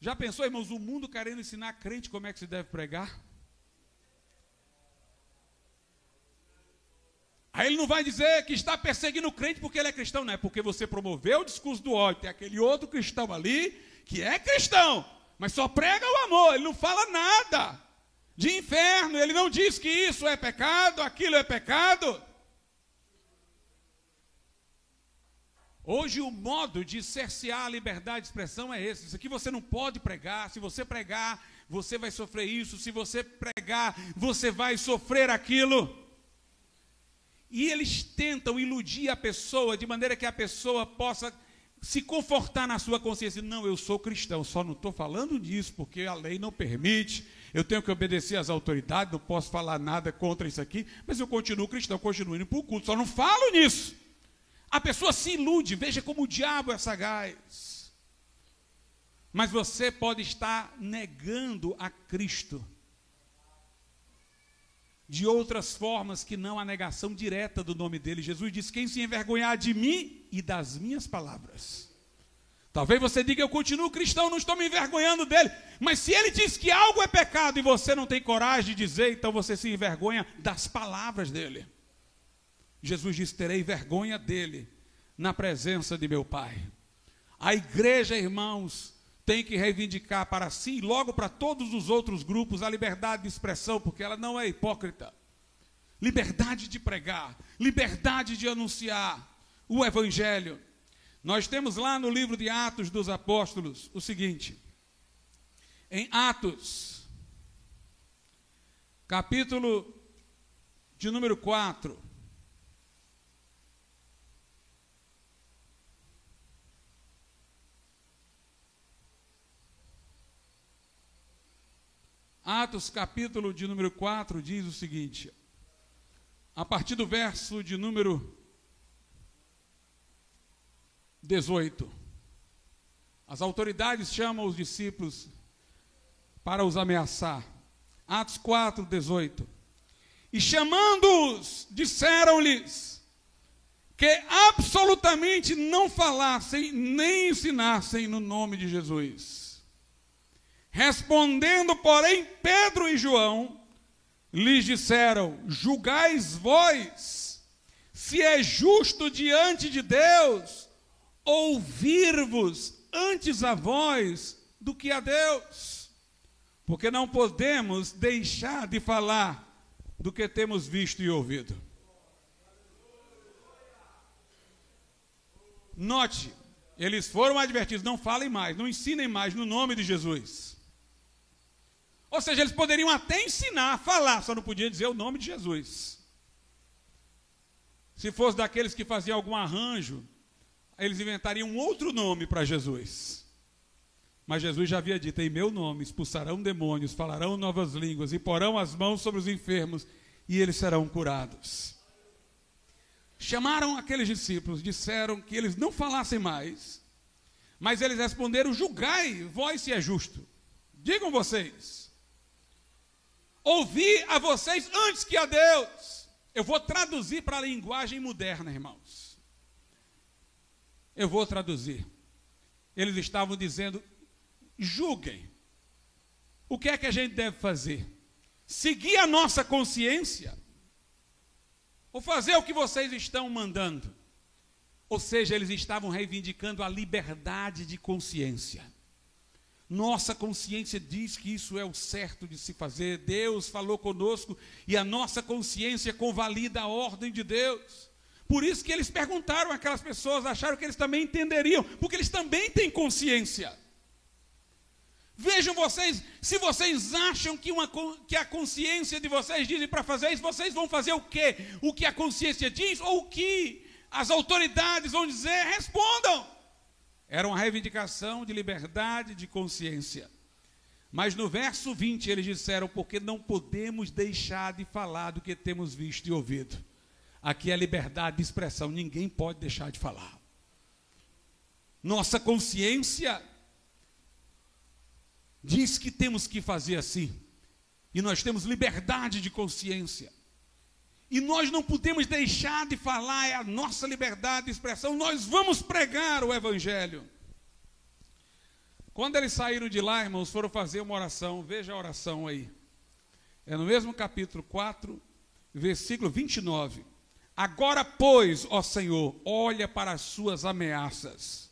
Já pensou, irmãos, o mundo querendo ensinar crente como é que se deve pregar? Aí ele não vai dizer que está perseguindo o crente porque ele é cristão, não é porque você promoveu o discurso do ódio. Tem aquele outro cristão ali que é cristão, mas só prega o amor, ele não fala nada de inferno, ele não diz que isso é pecado, aquilo é pecado. Hoje o modo de cercear a liberdade de expressão é esse. Isso aqui você não pode pregar. Se você pregar, você vai sofrer isso. Se você pregar, você vai sofrer aquilo. E eles tentam iludir a pessoa de maneira que a pessoa possa se confortar na sua consciência. Não, eu sou cristão, só não estou falando disso porque a lei não permite. Eu tenho que obedecer às autoridades, não posso falar nada contra isso aqui, mas eu continuo cristão, continuo indo para o culto, só não falo nisso. A pessoa se ilude, veja como o diabo é sagaz. Mas você pode estar negando a Cristo de outras formas que não a negação direta do nome dele. Jesus disse: Quem se envergonhar de mim e das minhas palavras. Talvez você diga: Eu continuo cristão, não estou me envergonhando dele. Mas se ele diz que algo é pecado e você não tem coragem de dizer, então você se envergonha das palavras dele. Jesus disse: Terei vergonha dele na presença de meu Pai. A igreja, irmãos, tem que reivindicar para si e logo para todos os outros grupos a liberdade de expressão, porque ela não é hipócrita. Liberdade de pregar, liberdade de anunciar o evangelho. Nós temos lá no livro de Atos dos Apóstolos o seguinte: em Atos, capítulo de número 4, Atos, capítulo de número 4, diz o seguinte: a partir do verso de número 18. As autoridades chamam os discípulos para os ameaçar. Atos 4, 18. E chamando-os, disseram-lhes que absolutamente não falassem nem ensinassem no nome de Jesus. Respondendo, porém, Pedro e João lhes disseram: Julgais vós se é justo diante de Deus ouvir-vos antes a vós do que a Deus, porque não podemos deixar de falar do que temos visto e ouvido. Note, eles foram advertidos: não falem mais, não ensinem mais no nome de Jesus. Ou seja, eles poderiam até ensinar falar, só não podiam dizer o nome de Jesus. Se fosse daqueles que faziam algum arranjo, eles inventariam um outro nome para Jesus. Mas Jesus já havia dito: em meu nome expulsarão demônios, falarão novas línguas e porão as mãos sobre os enfermos e eles serão curados. Chamaram aqueles discípulos, disseram que eles não falassem mais, mas eles responderam: julgai, vós se é justo. Digam vocês, ouvir a vocês antes que a Deus. Eu vou traduzir para a linguagem moderna, irmãos. Eu vou traduzir. Eles estavam dizendo: julguem. O que é que a gente deve fazer? Seguir a nossa consciência? Ou fazer o que vocês estão mandando? Ou seja, eles estavam reivindicando a liberdade de consciência. Nossa consciência diz que isso é o certo de se fazer. Deus falou conosco e a nossa consciência convalida a ordem de Deus. Por isso que eles perguntaram aquelas pessoas, acharam que eles também entenderiam, porque eles também têm consciência. Vejam vocês, se vocês acham que, uma, que a consciência de vocês dizem para fazer isso, vocês vão fazer o quê? O que a consciência diz ou o que as autoridades vão dizer? Respondam. Era uma reivindicação de liberdade de consciência. Mas no verso 20 eles disseram: porque não podemos deixar de falar do que temos visto e ouvido. Aqui é liberdade de expressão, ninguém pode deixar de falar. Nossa consciência diz que temos que fazer assim, e nós temos liberdade de consciência. E nós não podemos deixar de falar, é a nossa liberdade de expressão. Nós vamos pregar o Evangelho. Quando eles saíram de lá, irmãos, foram fazer uma oração. Veja a oração aí. É no mesmo capítulo 4, versículo 29. Agora, pois, ó Senhor, olha para as suas ameaças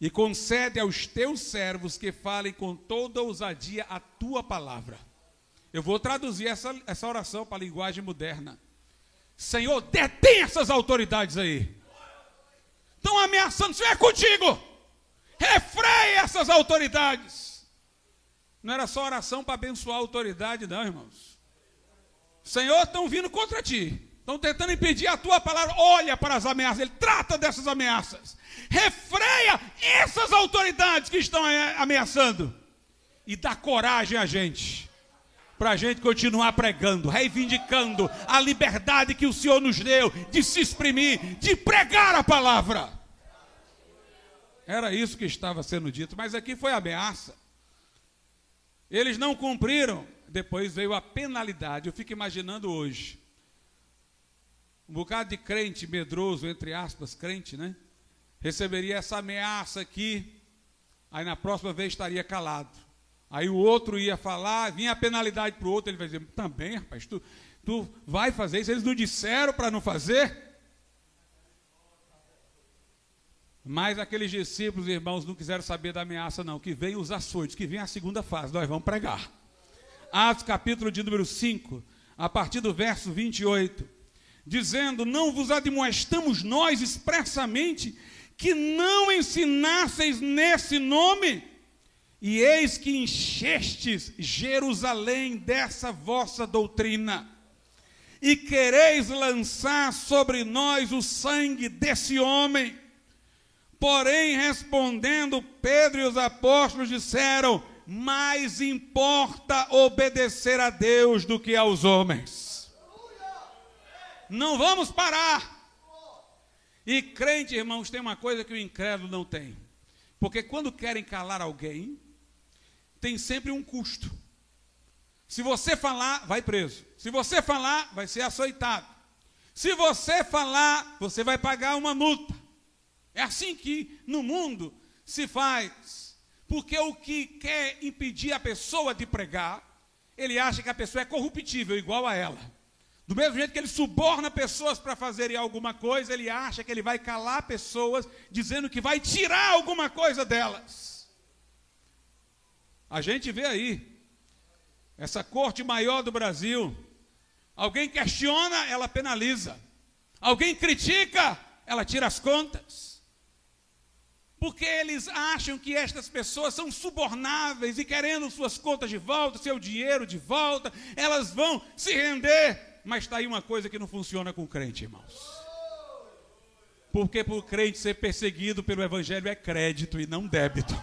e concede aos teus servos que falem com toda ousadia a tua palavra. Eu vou traduzir essa, essa oração para a linguagem moderna. Senhor, detém essas autoridades aí. Estão ameaçando, Senhor, é contigo. Refreia essas autoridades. Não era só oração para abençoar a autoridade, não, irmãos. Senhor, estão vindo contra ti. Estão tentando impedir a tua palavra. Olha para as ameaças. Ele trata dessas ameaças. Refreia essas autoridades que estão ameaçando. E dá coragem a gente. Para a gente continuar pregando, reivindicando a liberdade que o Senhor nos deu de se exprimir, de pregar a palavra. Era isso que estava sendo dito, mas aqui foi ameaça. Eles não cumpriram, depois veio a penalidade. Eu fico imaginando hoje. Um bocado de crente medroso, entre aspas, crente, né? Receberia essa ameaça aqui, aí na próxima vez estaria calado. Aí o outro ia falar, vinha a penalidade para o outro, ele vai dizer, também, rapaz, tu, tu vai fazer isso? Eles não disseram para não fazer? Mas aqueles discípulos, irmãos, não quiseram saber da ameaça, não. Que vem os açoites, que vem a segunda fase, nós vamos pregar. Atos capítulo de número 5, a partir do verso 28, dizendo: Não vos admoestamos nós expressamente que não ensinasseis nesse nome, e eis que enchestes Jerusalém dessa vossa doutrina, e quereis lançar sobre nós o sangue desse homem. Porém, respondendo, Pedro e os apóstolos disseram: Mais importa obedecer a Deus do que aos homens. Não vamos parar. E crente, irmãos, tem uma coisa que o incrédulo não tem. Porque quando querem calar alguém, tem sempre um custo. Se você falar, vai preso. Se você falar, vai ser açoitado. Se você falar, você vai pagar uma multa. É assim que no mundo se faz. Porque o que quer impedir a pessoa de pregar, ele acha que a pessoa é corruptível, igual a ela. Do mesmo jeito que ele suborna pessoas para fazerem alguma coisa, ele acha que ele vai calar pessoas, dizendo que vai tirar alguma coisa delas. A gente vê aí, essa corte maior do Brasil, alguém questiona, ela penaliza. Alguém critica, ela tira as contas porque eles acham que estas pessoas são subornáveis e querendo suas contas de volta, seu dinheiro de volta, elas vão se render. Mas está aí uma coisa que não funciona com o crente, irmãos. Porque para o crente ser perseguido pelo Evangelho é crédito e não débito.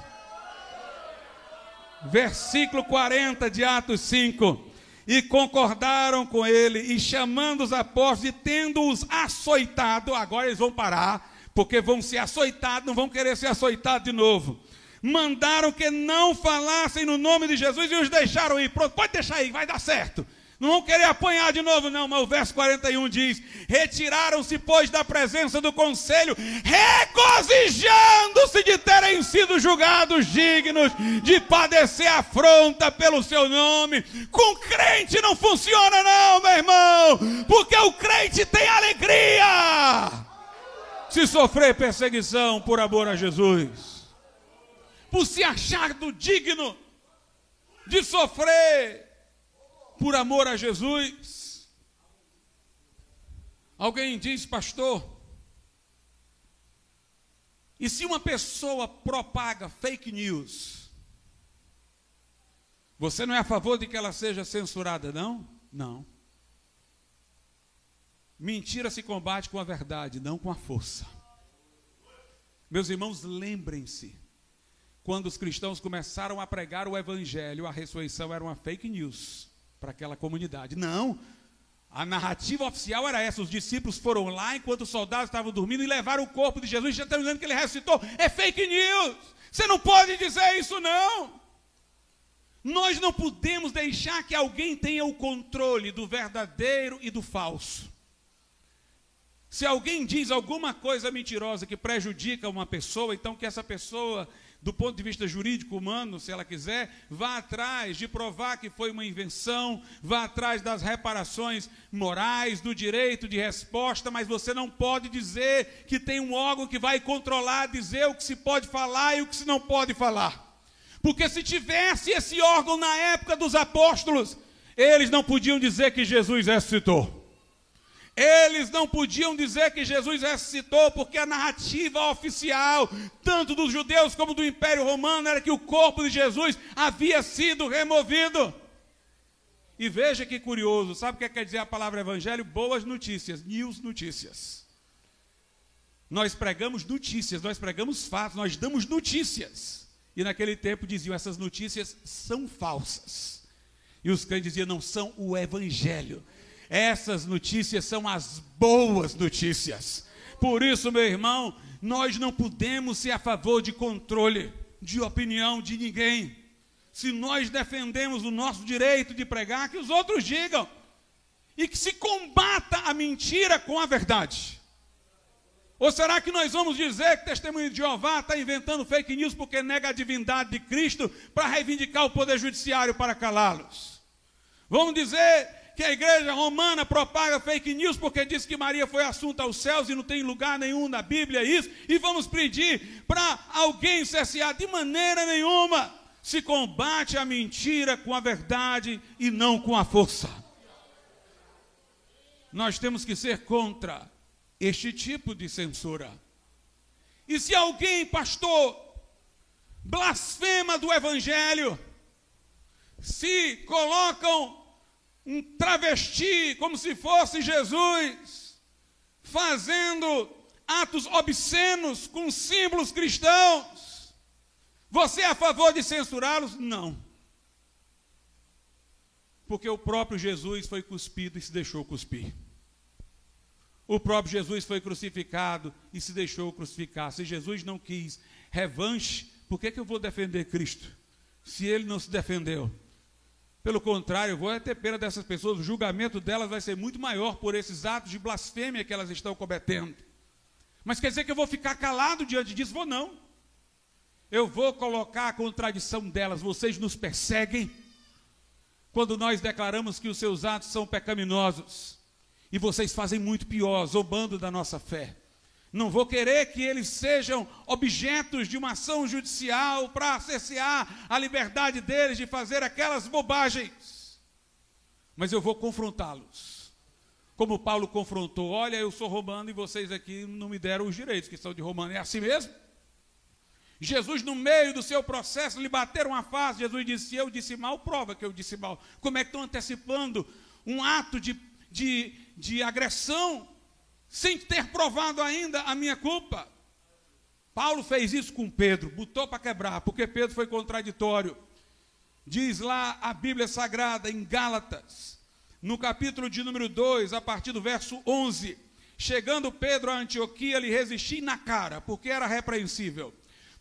Versículo 40 de Atos 5. E concordaram com ele, e chamando os apóstolos, e tendo-os açoitado, agora eles vão parar porque vão ser açoitados, não vão querer ser açoitados de novo. Mandaram que não falassem no nome de Jesus e os deixaram ir. Pronto, pode deixar aí, vai dar certo. Não vão querer apanhar de novo, não, mas o verso 41 diz: Retiraram-se, pois, da presença do conselho, regozijando-se de terem sido julgados dignos de padecer afronta pelo seu nome. Com crente não funciona, não, meu irmão, porque o crente tem alegria se sofrer perseguição por amor a Jesus, por se achar do digno de sofrer por amor a Jesus. Alguém diz, pastor, e se uma pessoa propaga fake news, você não é a favor de que ela seja censurada, não? Não. Mentira se combate com a verdade, não com a força. Meus irmãos, lembrem-se, quando os cristãos começaram a pregar o evangelho, a ressurreição era uma fake news para aquela comunidade. Não, a narrativa oficial era essa: os discípulos foram lá enquanto os soldados estavam dormindo e levaram o corpo de Jesus, já estão dizendo que ele ressuscitou. É fake news. Você não pode dizer isso, não. Nós não podemos deixar que alguém tenha o controle do verdadeiro e do falso. Se alguém diz alguma coisa mentirosa que prejudica uma pessoa, então que essa pessoa do ponto de vista jurídico humano, se ela quiser, vá atrás de provar que foi uma invenção, vá atrás das reparações morais, do direito de resposta, mas você não pode dizer que tem um órgão que vai controlar, dizer o que se pode falar e o que se não pode falar. Porque se tivesse esse órgão na época dos apóstolos, eles não podiam dizer que Jesus ressuscitou. Eles não podiam dizer que Jesus ressuscitou, porque a narrativa oficial, tanto dos judeus como do Império Romano, era que o corpo de Jesus havia sido removido. E veja que curioso, sabe o que quer dizer a palavra evangelho? Boas notícias, news notícias. Nós pregamos notícias, nós pregamos fatos, nós damos notícias. E naquele tempo diziam: essas notícias são falsas. E os crentes diziam: não são o evangelho. Essas notícias são as boas notícias. Por isso, meu irmão, nós não podemos ser a favor de controle de opinião de ninguém. Se nós defendemos o nosso direito de pregar, que os outros digam. E que se combata a mentira com a verdade. Ou será que nós vamos dizer que testemunho de Jeová está inventando fake news porque nega a divindade de Cristo para reivindicar o poder judiciário para calá-los? Vamos dizer que a igreja romana propaga fake news porque diz que Maria foi assunta aos céus e não tem lugar nenhum na Bíblia isso, e vamos pedir para alguém cessear de maneira nenhuma. Se combate a mentira com a verdade e não com a força. Nós temos que ser contra este tipo de censura. E se alguém, pastor, blasfema do evangelho, se colocam um travesti, como se fosse Jesus, fazendo atos obscenos com símbolos cristãos. Você é a favor de censurá-los? Não. Porque o próprio Jesus foi cuspido e se deixou cuspir. O próprio Jesus foi crucificado e se deixou crucificar. Se Jesus não quis revanche, por que, que eu vou defender Cristo? Se ele não se defendeu. Pelo contrário, eu vou ter pena dessas pessoas, o julgamento delas vai ser muito maior por esses atos de blasfêmia que elas estão cometendo. Mas quer dizer que eu vou ficar calado diante disso? Vou não. Eu vou colocar a contradição delas. Vocês nos perseguem quando nós declaramos que os seus atos são pecaminosos. E vocês fazem muito pior, zombando da nossa fé. Não vou querer que eles sejam objetos de uma ação judicial para acessear a liberdade deles de fazer aquelas bobagens. Mas eu vou confrontá-los. Como Paulo confrontou: olha, eu sou romano e vocês aqui não me deram os direitos que são de romano. É assim mesmo? Jesus, no meio do seu processo, lhe bateram a face. Jesus disse: Eu disse mal, prova que eu disse mal. Como é que estão antecipando um ato de, de, de agressão sem ter provado ainda a minha culpa. Paulo fez isso com Pedro, botou para quebrar, porque Pedro foi contraditório. Diz lá a Bíblia Sagrada em Gálatas, no capítulo de número 2, a partir do verso 11: Chegando Pedro a Antioquia, lhe resisti na cara, porque era repreensível.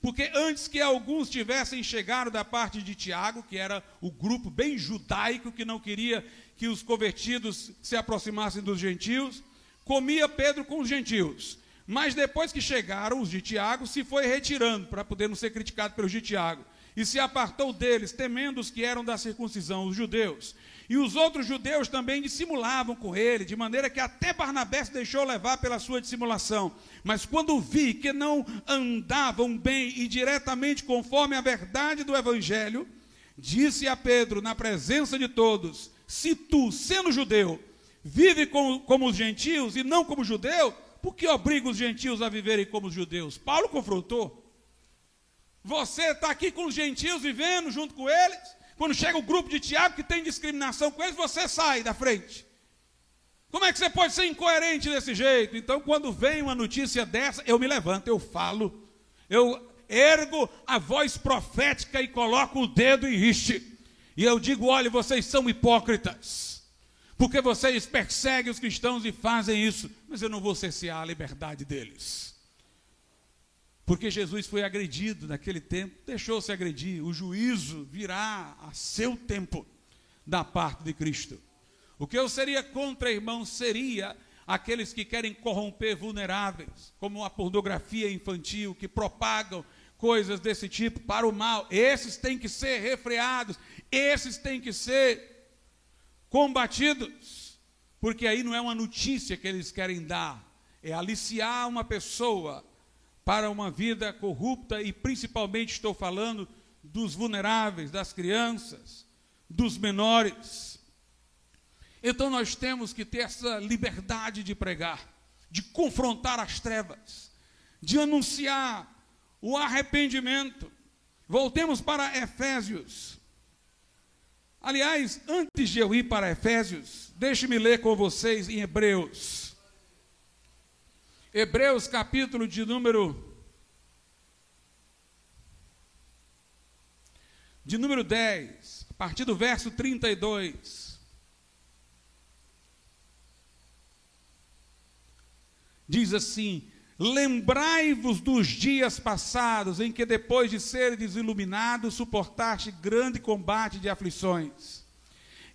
Porque antes que alguns tivessem chegado da parte de Tiago, que era o grupo bem judaico que não queria que os convertidos se aproximassem dos gentios, comia Pedro com os gentios. Mas depois que chegaram os de Tiago, se foi retirando para poder não ser criticado pelos de Tiago. E se apartou deles, temendo os que eram da circuncisão, os judeus. E os outros judeus também dissimulavam com ele, de maneira que até Barnabé se deixou levar pela sua dissimulação. Mas quando vi que não andavam bem e diretamente conforme a verdade do evangelho, disse a Pedro, na presença de todos: Se tu, sendo judeu, vive como, como os gentios e não como judeu, por que obriga os gentios a viverem como os judeus? Paulo confrontou. Você está aqui com os gentios vivendo junto com eles. Quando chega o grupo de Tiago que tem discriminação com eles, você sai da frente. Como é que você pode ser incoerente desse jeito? Então, quando vem uma notícia dessa, eu me levanto, eu falo, eu ergo a voz profética e coloco o dedo em riste. E eu digo: olha, vocês são hipócritas porque vocês perseguem os cristãos e fazem isso, mas eu não vou cessear a liberdade deles. Porque Jesus foi agredido naquele tempo, deixou-se agredir, o juízo virá a seu tempo da parte de Cristo. O que eu seria contra, irmãos, seria aqueles que querem corromper vulneráveis, como a pornografia infantil, que propagam coisas desse tipo para o mal. Esses têm que ser refreados, esses têm que ser combatidos, porque aí não é uma notícia que eles querem dar, é aliciar uma pessoa para uma vida corrupta e principalmente estou falando dos vulneráveis, das crianças, dos menores. Então nós temos que ter essa liberdade de pregar, de confrontar as trevas, de anunciar o arrependimento. Voltemos para Efésios. Aliás, antes de eu ir para Efésios, deixe-me ler com vocês em Hebreus. Hebreus, capítulo de número de número 10, a partir do verso 32. Diz assim: Lembrai-vos dos dias passados, em que depois de seres iluminados, suportaste grande combate de aflições.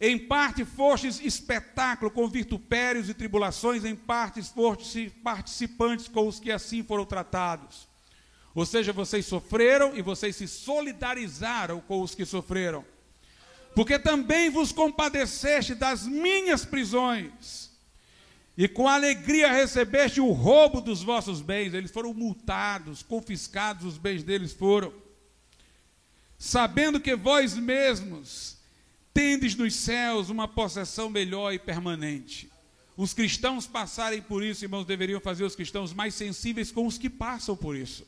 Em parte fostes espetáculo com vitupérios e tribulações, em parte fostes participantes com os que assim foram tratados. Ou seja, vocês sofreram e vocês se solidarizaram com os que sofreram. Porque também vos compadeceste das minhas prisões e com alegria recebeste o roubo dos vossos bens. Eles foram multados, confiscados, os bens deles foram. Sabendo que vós mesmos tendes nos céus uma possessão melhor e permanente. Os cristãos passarem por isso, irmãos, deveriam fazer os cristãos mais sensíveis com os que passam por isso.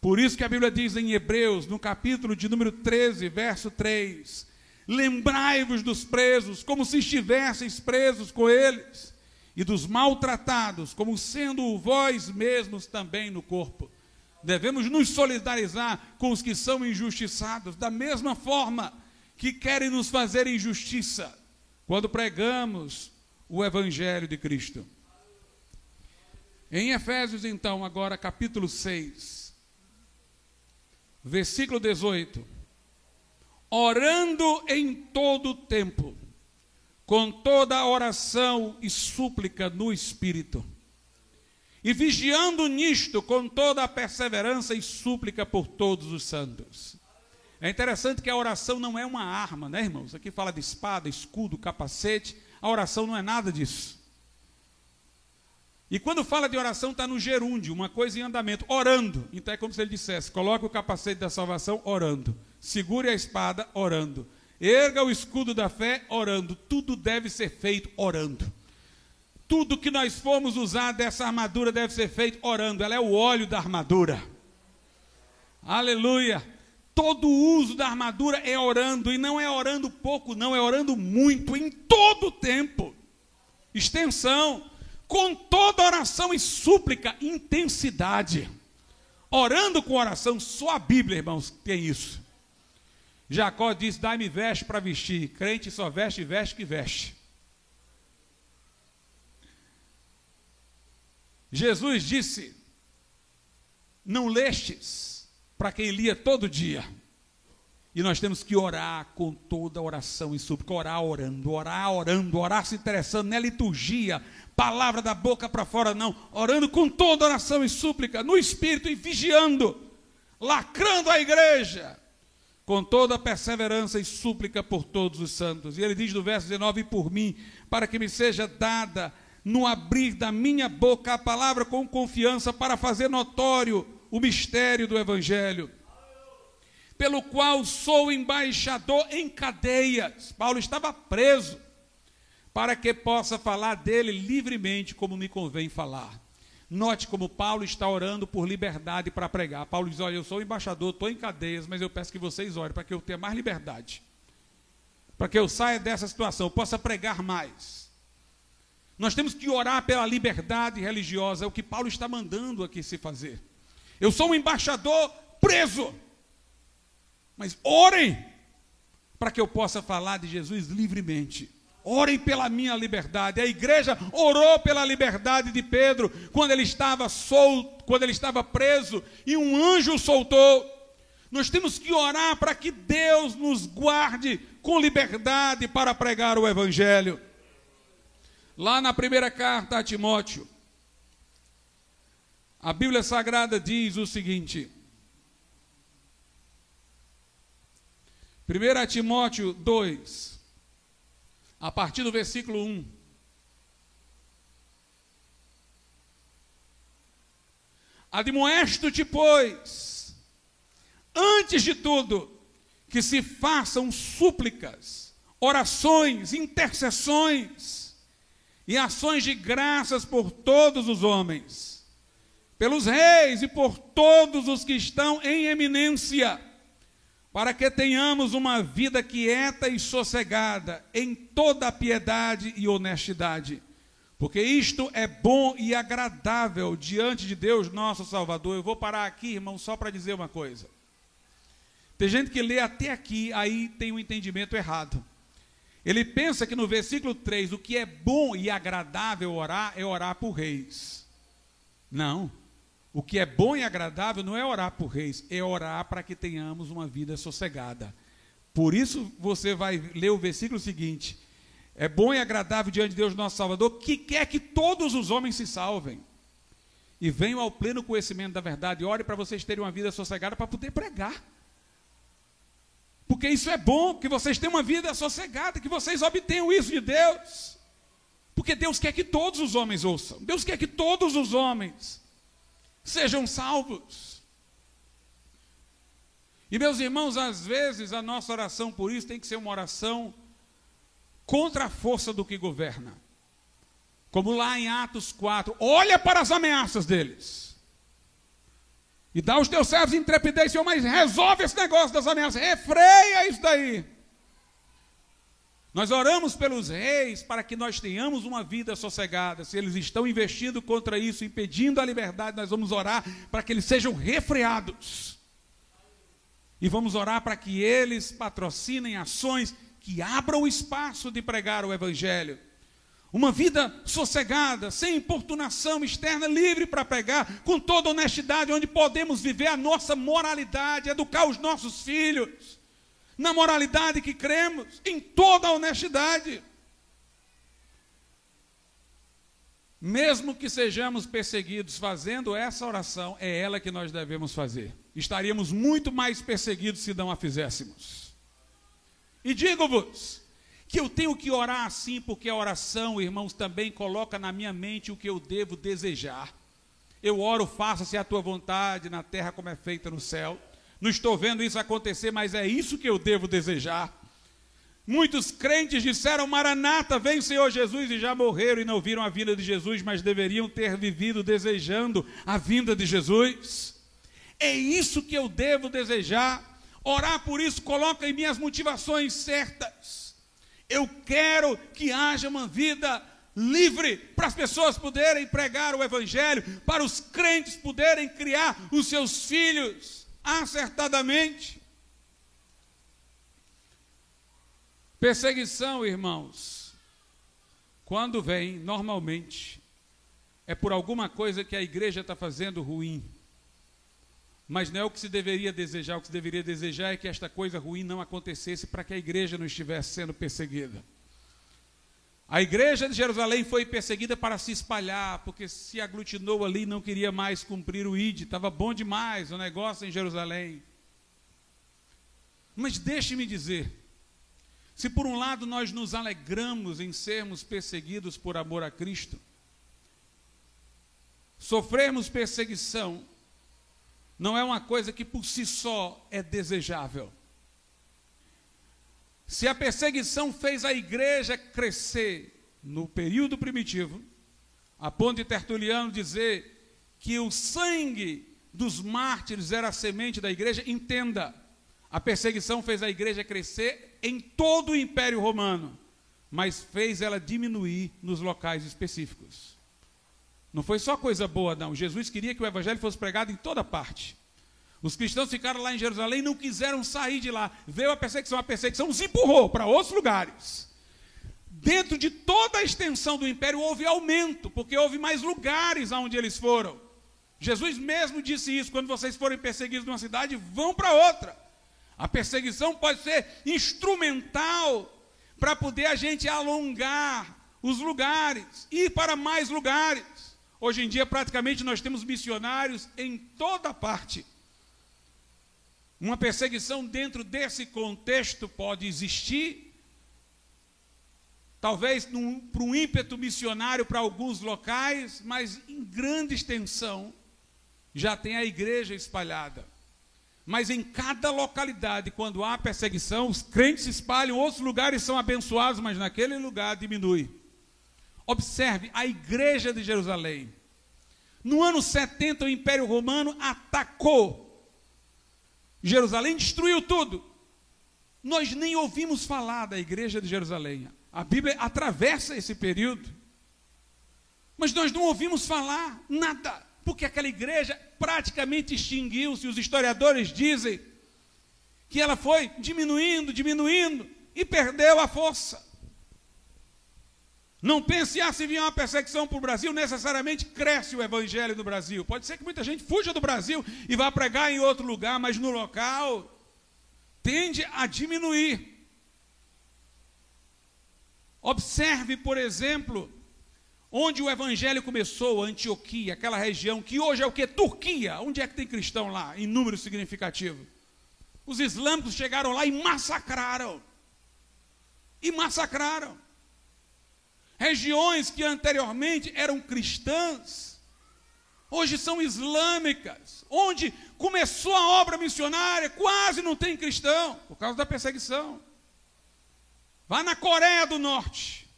Por isso que a Bíblia diz em Hebreus, no capítulo de número 13, verso 3: Lembrai-vos dos presos, como se estivesseis presos com eles e dos maltratados, como sendo vós mesmos também no corpo. Devemos nos solidarizar com os que são injustiçados, da mesma forma que querem nos fazer injustiça, quando pregamos o Evangelho de Cristo. Em Efésios, então, agora capítulo 6, versículo 18: Orando em todo tempo, com toda a oração e súplica no Espírito, e vigiando nisto com toda a perseverança e súplica por todos os santos. É interessante que a oração não é uma arma, né, irmãos? Aqui fala de espada, escudo, capacete. A oração não é nada disso. E quando fala de oração, está no gerúndio, uma coisa em andamento, orando. Então é como se ele dissesse: coloque o capacete da salvação orando, segure a espada orando, Erga o escudo da fé orando. Tudo deve ser feito orando. Tudo que nós formos usar dessa armadura deve ser feito orando. Ela é o óleo da armadura. Aleluia. Todo o uso da armadura é orando. E não é orando pouco, não. É orando muito, em todo o tempo. Extensão. Com toda oração e súplica, intensidade. Orando com oração, só a Bíblia, irmãos, tem isso. Jacó disse: Dai-me veste para vestir. Crente só veste, veste que veste. Jesus disse: Não lestes para quem lia todo dia. E nós temos que orar com toda oração e súplica, orar orando, orar orando, orar se interessando, não é liturgia, palavra da boca para fora, não. Orando com toda oração e súplica, no espírito e vigiando, lacrando a igreja, com toda perseverança e súplica por todos os santos. E ele diz no verso 19: E por mim, para que me seja dada no abrir da minha boca a palavra com confiança para fazer notório o mistério do Evangelho, pelo qual sou embaixador em cadeias. Paulo estava preso, para que possa falar dele livremente, como me convém falar. Note como Paulo está orando por liberdade para pregar. Paulo diz: Olha, eu sou embaixador, estou em cadeias, mas eu peço que vocês orem para que eu tenha mais liberdade, para que eu saia dessa situação, possa pregar mais. Nós temos que orar pela liberdade religiosa, é o que Paulo está mandando aqui se fazer. Eu sou um embaixador preso, mas orem para que eu possa falar de Jesus livremente. Orem pela minha liberdade. A igreja orou pela liberdade de Pedro quando ele estava solto, quando ele estava preso, e um anjo soltou. Nós temos que orar para que Deus nos guarde com liberdade para pregar o Evangelho. Lá na primeira carta a Timóteo, a Bíblia Sagrada diz o seguinte: 1 Timóteo 2, a partir do versículo 1. Admoesto-te, pois, antes de tudo, que se façam súplicas, orações, intercessões e ações de graças por todos os homens, pelos reis e por todos os que estão em eminência, para que tenhamos uma vida quieta e sossegada em toda piedade e honestidade, porque isto é bom e agradável diante de Deus, nosso Salvador. Eu vou parar aqui, irmão, só para dizer uma coisa. Tem gente que lê até aqui, aí tem um entendimento errado. Ele pensa que no versículo 3, o que é bom e agradável orar é orar por reis. Não. O que é bom e agradável não é orar por reis, é orar para que tenhamos uma vida sossegada. Por isso você vai ler o versículo seguinte: É bom e agradável diante de Deus nosso Salvador, que quer que todos os homens se salvem e venham ao pleno conhecimento da verdade. Ore para vocês terem uma vida sossegada para poder pregar. Porque isso é bom, que vocês tenham uma vida sossegada, que vocês obtenham isso de Deus. Porque Deus quer que todos os homens ouçam. Deus quer que todos os homens sejam salvos. E meus irmãos, às vezes a nossa oração por isso tem que ser uma oração contra a força do que governa. Como lá em Atos 4, olha para as ameaças deles. E dá aos teus servos intrepidez, Senhor, mas resolve esse negócio das ameaças, refreia isso daí. Nós oramos pelos reis para que nós tenhamos uma vida sossegada. Se eles estão investindo contra isso, impedindo a liberdade, nós vamos orar para que eles sejam refreados. E vamos orar para que eles patrocinem ações que abram espaço de pregar o Evangelho. Uma vida sossegada, sem importunação externa, livre para pregar, com toda honestidade, onde podemos viver a nossa moralidade, educar os nossos filhos, na moralidade que cremos, em toda a honestidade. Mesmo que sejamos perseguidos fazendo essa oração, é ela que nós devemos fazer. Estaríamos muito mais perseguidos se não a fizéssemos. E digo-vos, que eu tenho que orar assim, porque a oração, irmãos, também coloca na minha mente o que eu devo desejar. Eu oro, faça-se a tua vontade na terra como é feita no céu. Não estou vendo isso acontecer, mas é isso que eu devo desejar. Muitos crentes disseram: Maranata, vem Senhor Jesus, e já morreram e não viram a vinda de Jesus, mas deveriam ter vivido desejando a vinda de Jesus. É isso que eu devo desejar. Orar por isso coloca em mim as motivações certas. Eu quero que haja uma vida livre para as pessoas poderem pregar o Evangelho, para os crentes poderem criar os seus filhos acertadamente. Perseguição, irmãos, quando vem, normalmente, é por alguma coisa que a igreja está fazendo ruim. Mas não é o que se deveria desejar, o que se deveria desejar é que esta coisa ruim não acontecesse para que a igreja não estivesse sendo perseguida. A igreja de Jerusalém foi perseguida para se espalhar, porque se aglutinou ali e não queria mais cumprir o ID, estava bom demais o negócio em Jerusalém. Mas deixe-me dizer, se por um lado nós nos alegramos em sermos perseguidos por amor a Cristo, sofrermos perseguição não é uma coisa que por si só é desejável. Se a perseguição fez a igreja crescer no período primitivo, a ponto de Tertuliano dizer que o sangue dos mártires era a semente da igreja, entenda, a perseguição fez a igreja crescer em todo o Império Romano, mas fez ela diminuir nos locais específicos. Não foi só coisa boa, não. Jesus queria que o evangelho fosse pregado em toda parte. Os cristãos ficaram lá em Jerusalém e não quiseram sair de lá. Veio a perseguição, a perseguição os empurrou para outros lugares. Dentro de toda a extensão do império houve aumento, porque houve mais lugares aonde eles foram. Jesus mesmo disse isso: quando vocês forem perseguidos numa cidade, vão para outra. A perseguição pode ser instrumental para poder a gente alongar os lugares, ir para mais lugares. Hoje em dia, praticamente, nós temos missionários em toda parte. Uma perseguição dentro desse contexto pode existir, talvez para um ímpeto missionário para alguns locais, mas em grande extensão já tem a igreja espalhada. Mas em cada localidade, quando há perseguição, os crentes se espalham, outros lugares são abençoados, mas naquele lugar diminui. Observe a igreja de Jerusalém. No ano 70, o Império Romano atacou Jerusalém, destruiu tudo. Nós nem ouvimos falar da igreja de Jerusalém. A Bíblia atravessa esse período. Mas nós não ouvimos falar nada, porque aquela igreja praticamente extinguiu-se. Os historiadores dizem que ela foi diminuindo, diminuindo e perdeu a força. Não pense, ah, se vier uma perseguição para o Brasil, necessariamente cresce o evangelho no Brasil. Pode ser que muita gente fuja do Brasil e vá pregar em outro lugar, mas no local tende a diminuir. Observe, por exemplo, onde o evangelho começou, Antioquia, aquela região que hoje é o que? Turquia. Onde é que tem cristão lá, em número significativo? Os islâmicos chegaram lá e massacraram. E massacraram regiões que anteriormente eram cristãs, hoje são islâmicas, onde começou a obra missionária, quase não tem cristão, por causa da perseguição. Vá na Coreia do Norte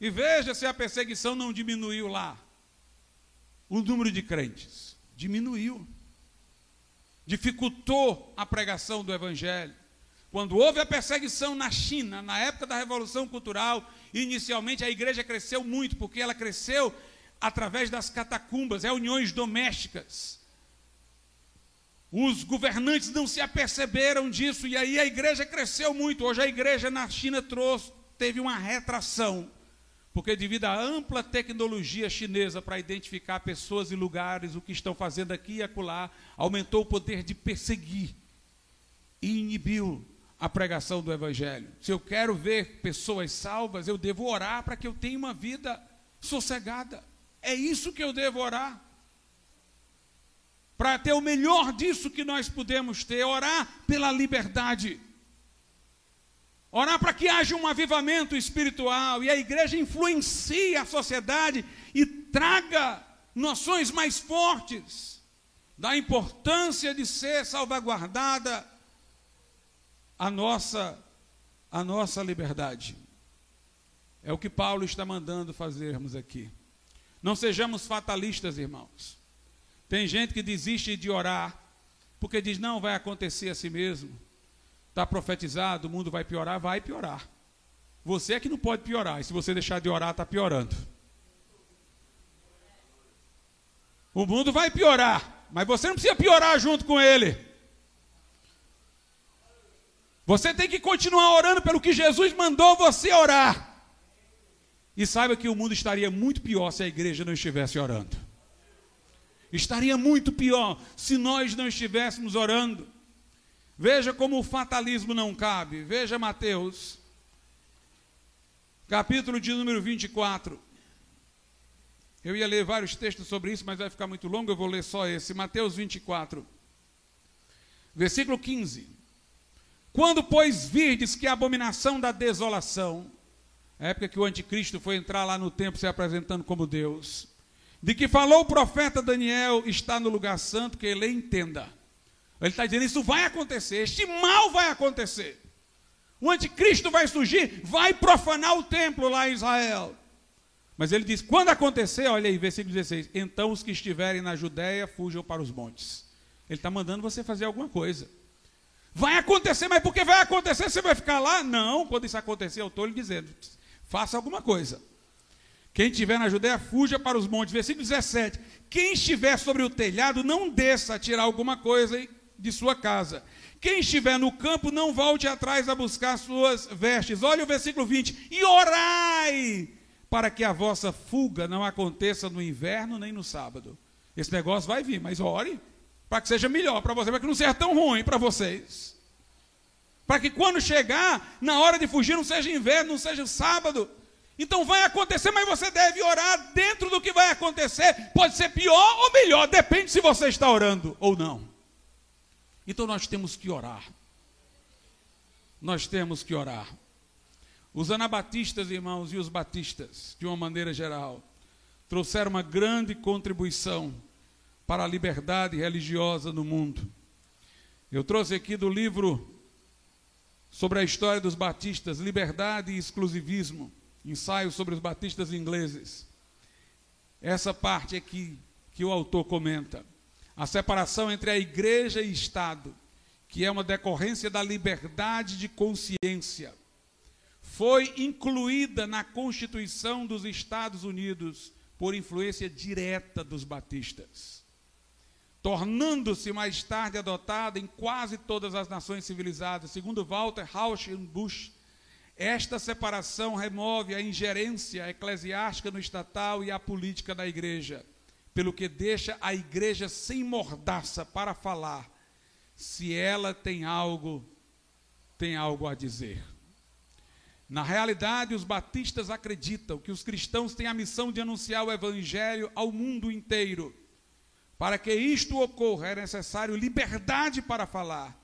e veja se a perseguição não diminuiu lá. O número de crentes diminuiu, dificultou a pregação do Evangelho. Quando houve a perseguição na China, na época da Revolução Cultural, inicialmente a igreja cresceu muito, porque ela cresceu através das catacumbas, reuniões domésticas. Os governantes não se aperceberam disso, e aí a igreja cresceu muito. Hoje a igreja na China trouxe, teve uma retração, porque devido à ampla tecnologia chinesa para identificar pessoas e lugares, o que estão fazendo aqui e acolá, aumentou o poder de perseguir e inibiu a pregação do Evangelho. Se eu quero ver pessoas salvas, eu devo orar para que eu tenha uma vida sossegada. É isso que eu devo orar. Para ter o melhor disso que nós podemos ter, orar pela liberdade. Orar para que haja um avivamento espiritual e a igreja influencie a sociedade e traga noções mais fortes da importância de ser salvaguardada a nossa a nossa liberdade. É o que Paulo está mandando fazermos aqui. Não sejamos fatalistas, irmãos. Tem gente que desiste de orar porque diz: não, vai acontecer assim mesmo. Está profetizado, o mundo vai piorar, vai piorar. Você é que não pode piorar, e se você deixar de orar, está piorando. O mundo vai piorar, mas você não precisa piorar junto com ele. Você tem que continuar orando pelo que Jesus mandou você orar. E saiba que o mundo estaria muito pior se a igreja não estivesse orando. Estaria muito pior se nós não estivéssemos orando. Veja como o fatalismo não cabe. Veja Mateus, capítulo de número 24. Eu ia ler vários textos sobre isso, mas vai ficar muito longo, eu vou ler só esse. Mateus 24, versículo 15. Quando, pois, virdes que a abominação da desolação, época que o anticristo foi entrar lá no templo se apresentando como Deus, de que falou o profeta Daniel, está no lugar santo, que ele entenda. Ele está dizendo: isso vai acontecer, este mal vai acontecer. O anticristo vai surgir, vai profanar o templo lá em Israel. Mas ele diz: quando acontecer, olha aí, versículo 16: então os que estiverem na Judéia fujam para os montes. Ele está mandando você fazer alguma coisa. Vai acontecer, mas porque vai acontecer, você vai ficar lá? Não, quando isso acontecer, eu estou lhe dizendo, faça alguma coisa. Quem estiver na Judéia, fuja para os montes. Versículo 17. Quem estiver sobre o telhado, não desça a tirar alguma coisa de sua casa. Quem estiver no campo, não volte atrás a buscar suas vestes. Olha o versículo 20. E orai para que a vossa fuga não aconteça no inverno nem no sábado. Esse negócio vai vir, mas ore para que seja melhor para você, para que não seja tão ruim para vocês. Para que quando chegar, na hora de fugir, não seja inverno, não seja sábado. Então vai acontecer, mas você deve orar dentro do que vai acontecer. Pode ser pior ou melhor, depende se você está orando ou não. Então nós temos que orar. Nós temos que orar. Os anabatistas, irmãos, e os batistas, de uma maneira geral, trouxeram uma grande contribuição para a liberdade religiosa no mundo. Eu trouxe aqui do livro sobre a história dos batistas, Liberdade e Exclusivismo, ensaio sobre os batistas ingleses. Essa parte aqui que o autor comenta, a separação entre a igreja e Estado, que é uma decorrência da liberdade de consciência, foi incluída na Constituição dos Estados Unidos por influência direta dos batistas, tornando-se mais tarde adotada em quase todas as nações civilizadas. Segundo Walter Bush, esta separação remove a ingerência eclesiástica no estatal e a política da igreja, pelo que deixa a igreja sem mordaça para falar, se ela tem algo, tem algo a dizer. Na realidade, os batistas acreditam que os cristãos têm a missão de anunciar o evangelho ao mundo inteiro. Para que isto ocorra, é necessário liberdade para falar,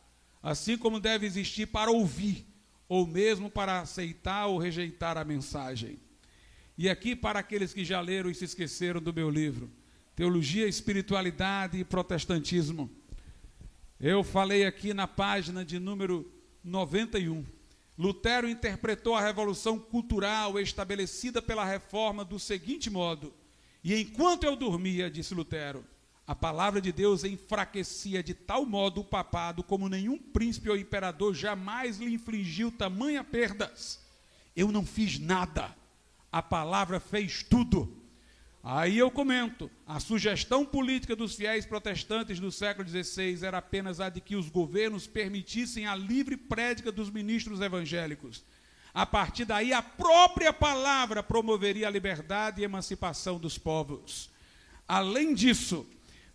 assim como deve existir para ouvir, ou mesmo para aceitar ou rejeitar a mensagem. E aqui, para aqueles que já leram e se esqueceram do meu livro, Teologia, Espiritualidade e Protestantismo, eu falei aqui na página de número 91 Lutero interpretou a revolução cultural estabelecida pela reforma do seguinte modo: E enquanto eu dormia, disse Lutero, a palavra de Deus enfraquecia de tal modo o papado como nenhum príncipe ou imperador jamais lhe infligiu tamanha perdas. Eu não fiz nada, a palavra fez tudo. Aí eu comento: a sugestão política dos fiéis protestantes do século XVI era apenas a de que os governos permitissem a livre prédica dos ministros evangélicos. A partir daí, a própria palavra promoveria a liberdade e emancipação dos povos. Além disso,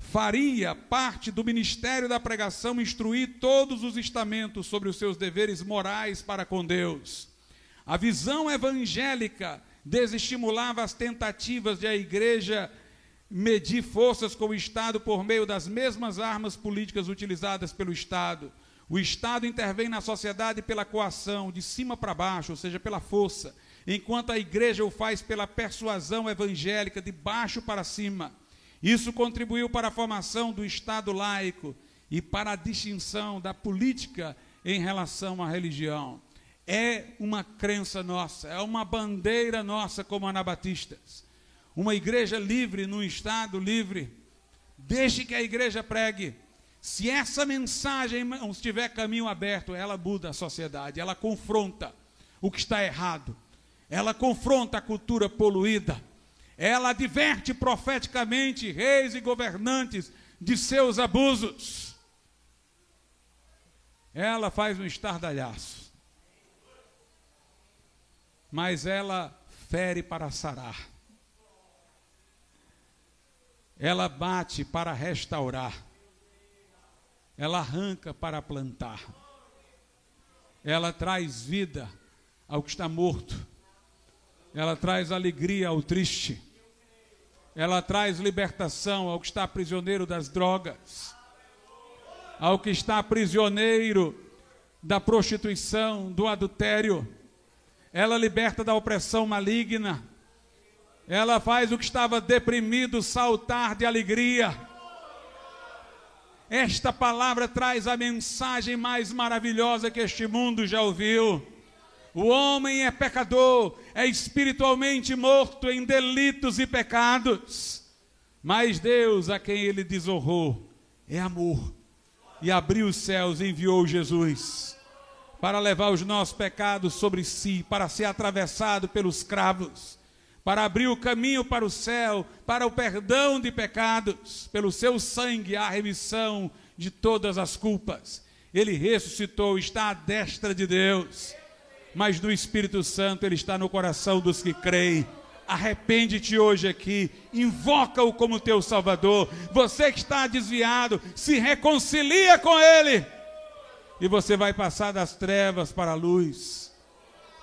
faria parte do ministério da pregação instruir todos os estamentos sobre os seus deveres morais para com Deus. A visão evangélica desestimulava as tentativas de a igreja medir forças com o Estado por meio das mesmas armas políticas utilizadas pelo Estado. O Estado intervém na sociedade pela coação, de cima para baixo, ou seja, pela força, enquanto a igreja o faz pela persuasão evangélica, de baixo para cima. Isso contribuiu para a formação do Estado laico e para a distinção da política em relação à religião é uma crença nossa, é uma bandeira nossa como anabatistas. Uma igreja livre num estado livre. Deixe que a igreja pregue. Se essa mensagem estiver caminho aberto, ela muda a sociedade, ela confronta o que está errado, ela confronta a cultura poluída, ela adverte profeticamente reis e governantes de seus abusos. Ela faz um estardalhaço mas ela fere para sarar. Ela bate para restaurar. Ela arranca para plantar. Ela traz vida ao que está morto. Ela traz alegria ao triste. Ela traz libertação ao que está prisioneiro das drogas. Ao que está prisioneiro da prostituição, do adultério ela liberta da opressão maligna, ela faz o que estava deprimido saltar de alegria. Esta palavra traz a mensagem mais maravilhosa que este mundo já ouviu. O homem é pecador, é espiritualmente morto em delitos e pecados. Mas Deus, a quem ele desonrou, é amor. E abriu os céus e enviou Jesus para levar os nossos pecados sobre si, para ser atravessado pelos cravos, para abrir o caminho para o céu, para o perdão de pecados, pelo seu sangue a remissão de todas as culpas. Ele ressuscitou, está à destra de Deus, mas do Espírito Santo ele está no coração dos que creem. Arrepende-te hoje aqui, invoca-o como teu Salvador. Você que está desviado, se reconcilia com Ele e você vai passar das trevas para a luz,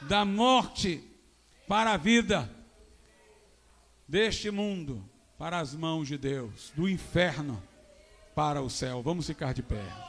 da morte para a vida, deste mundo para as mãos de Deus, do inferno para o céu. Vamos ficar de pé.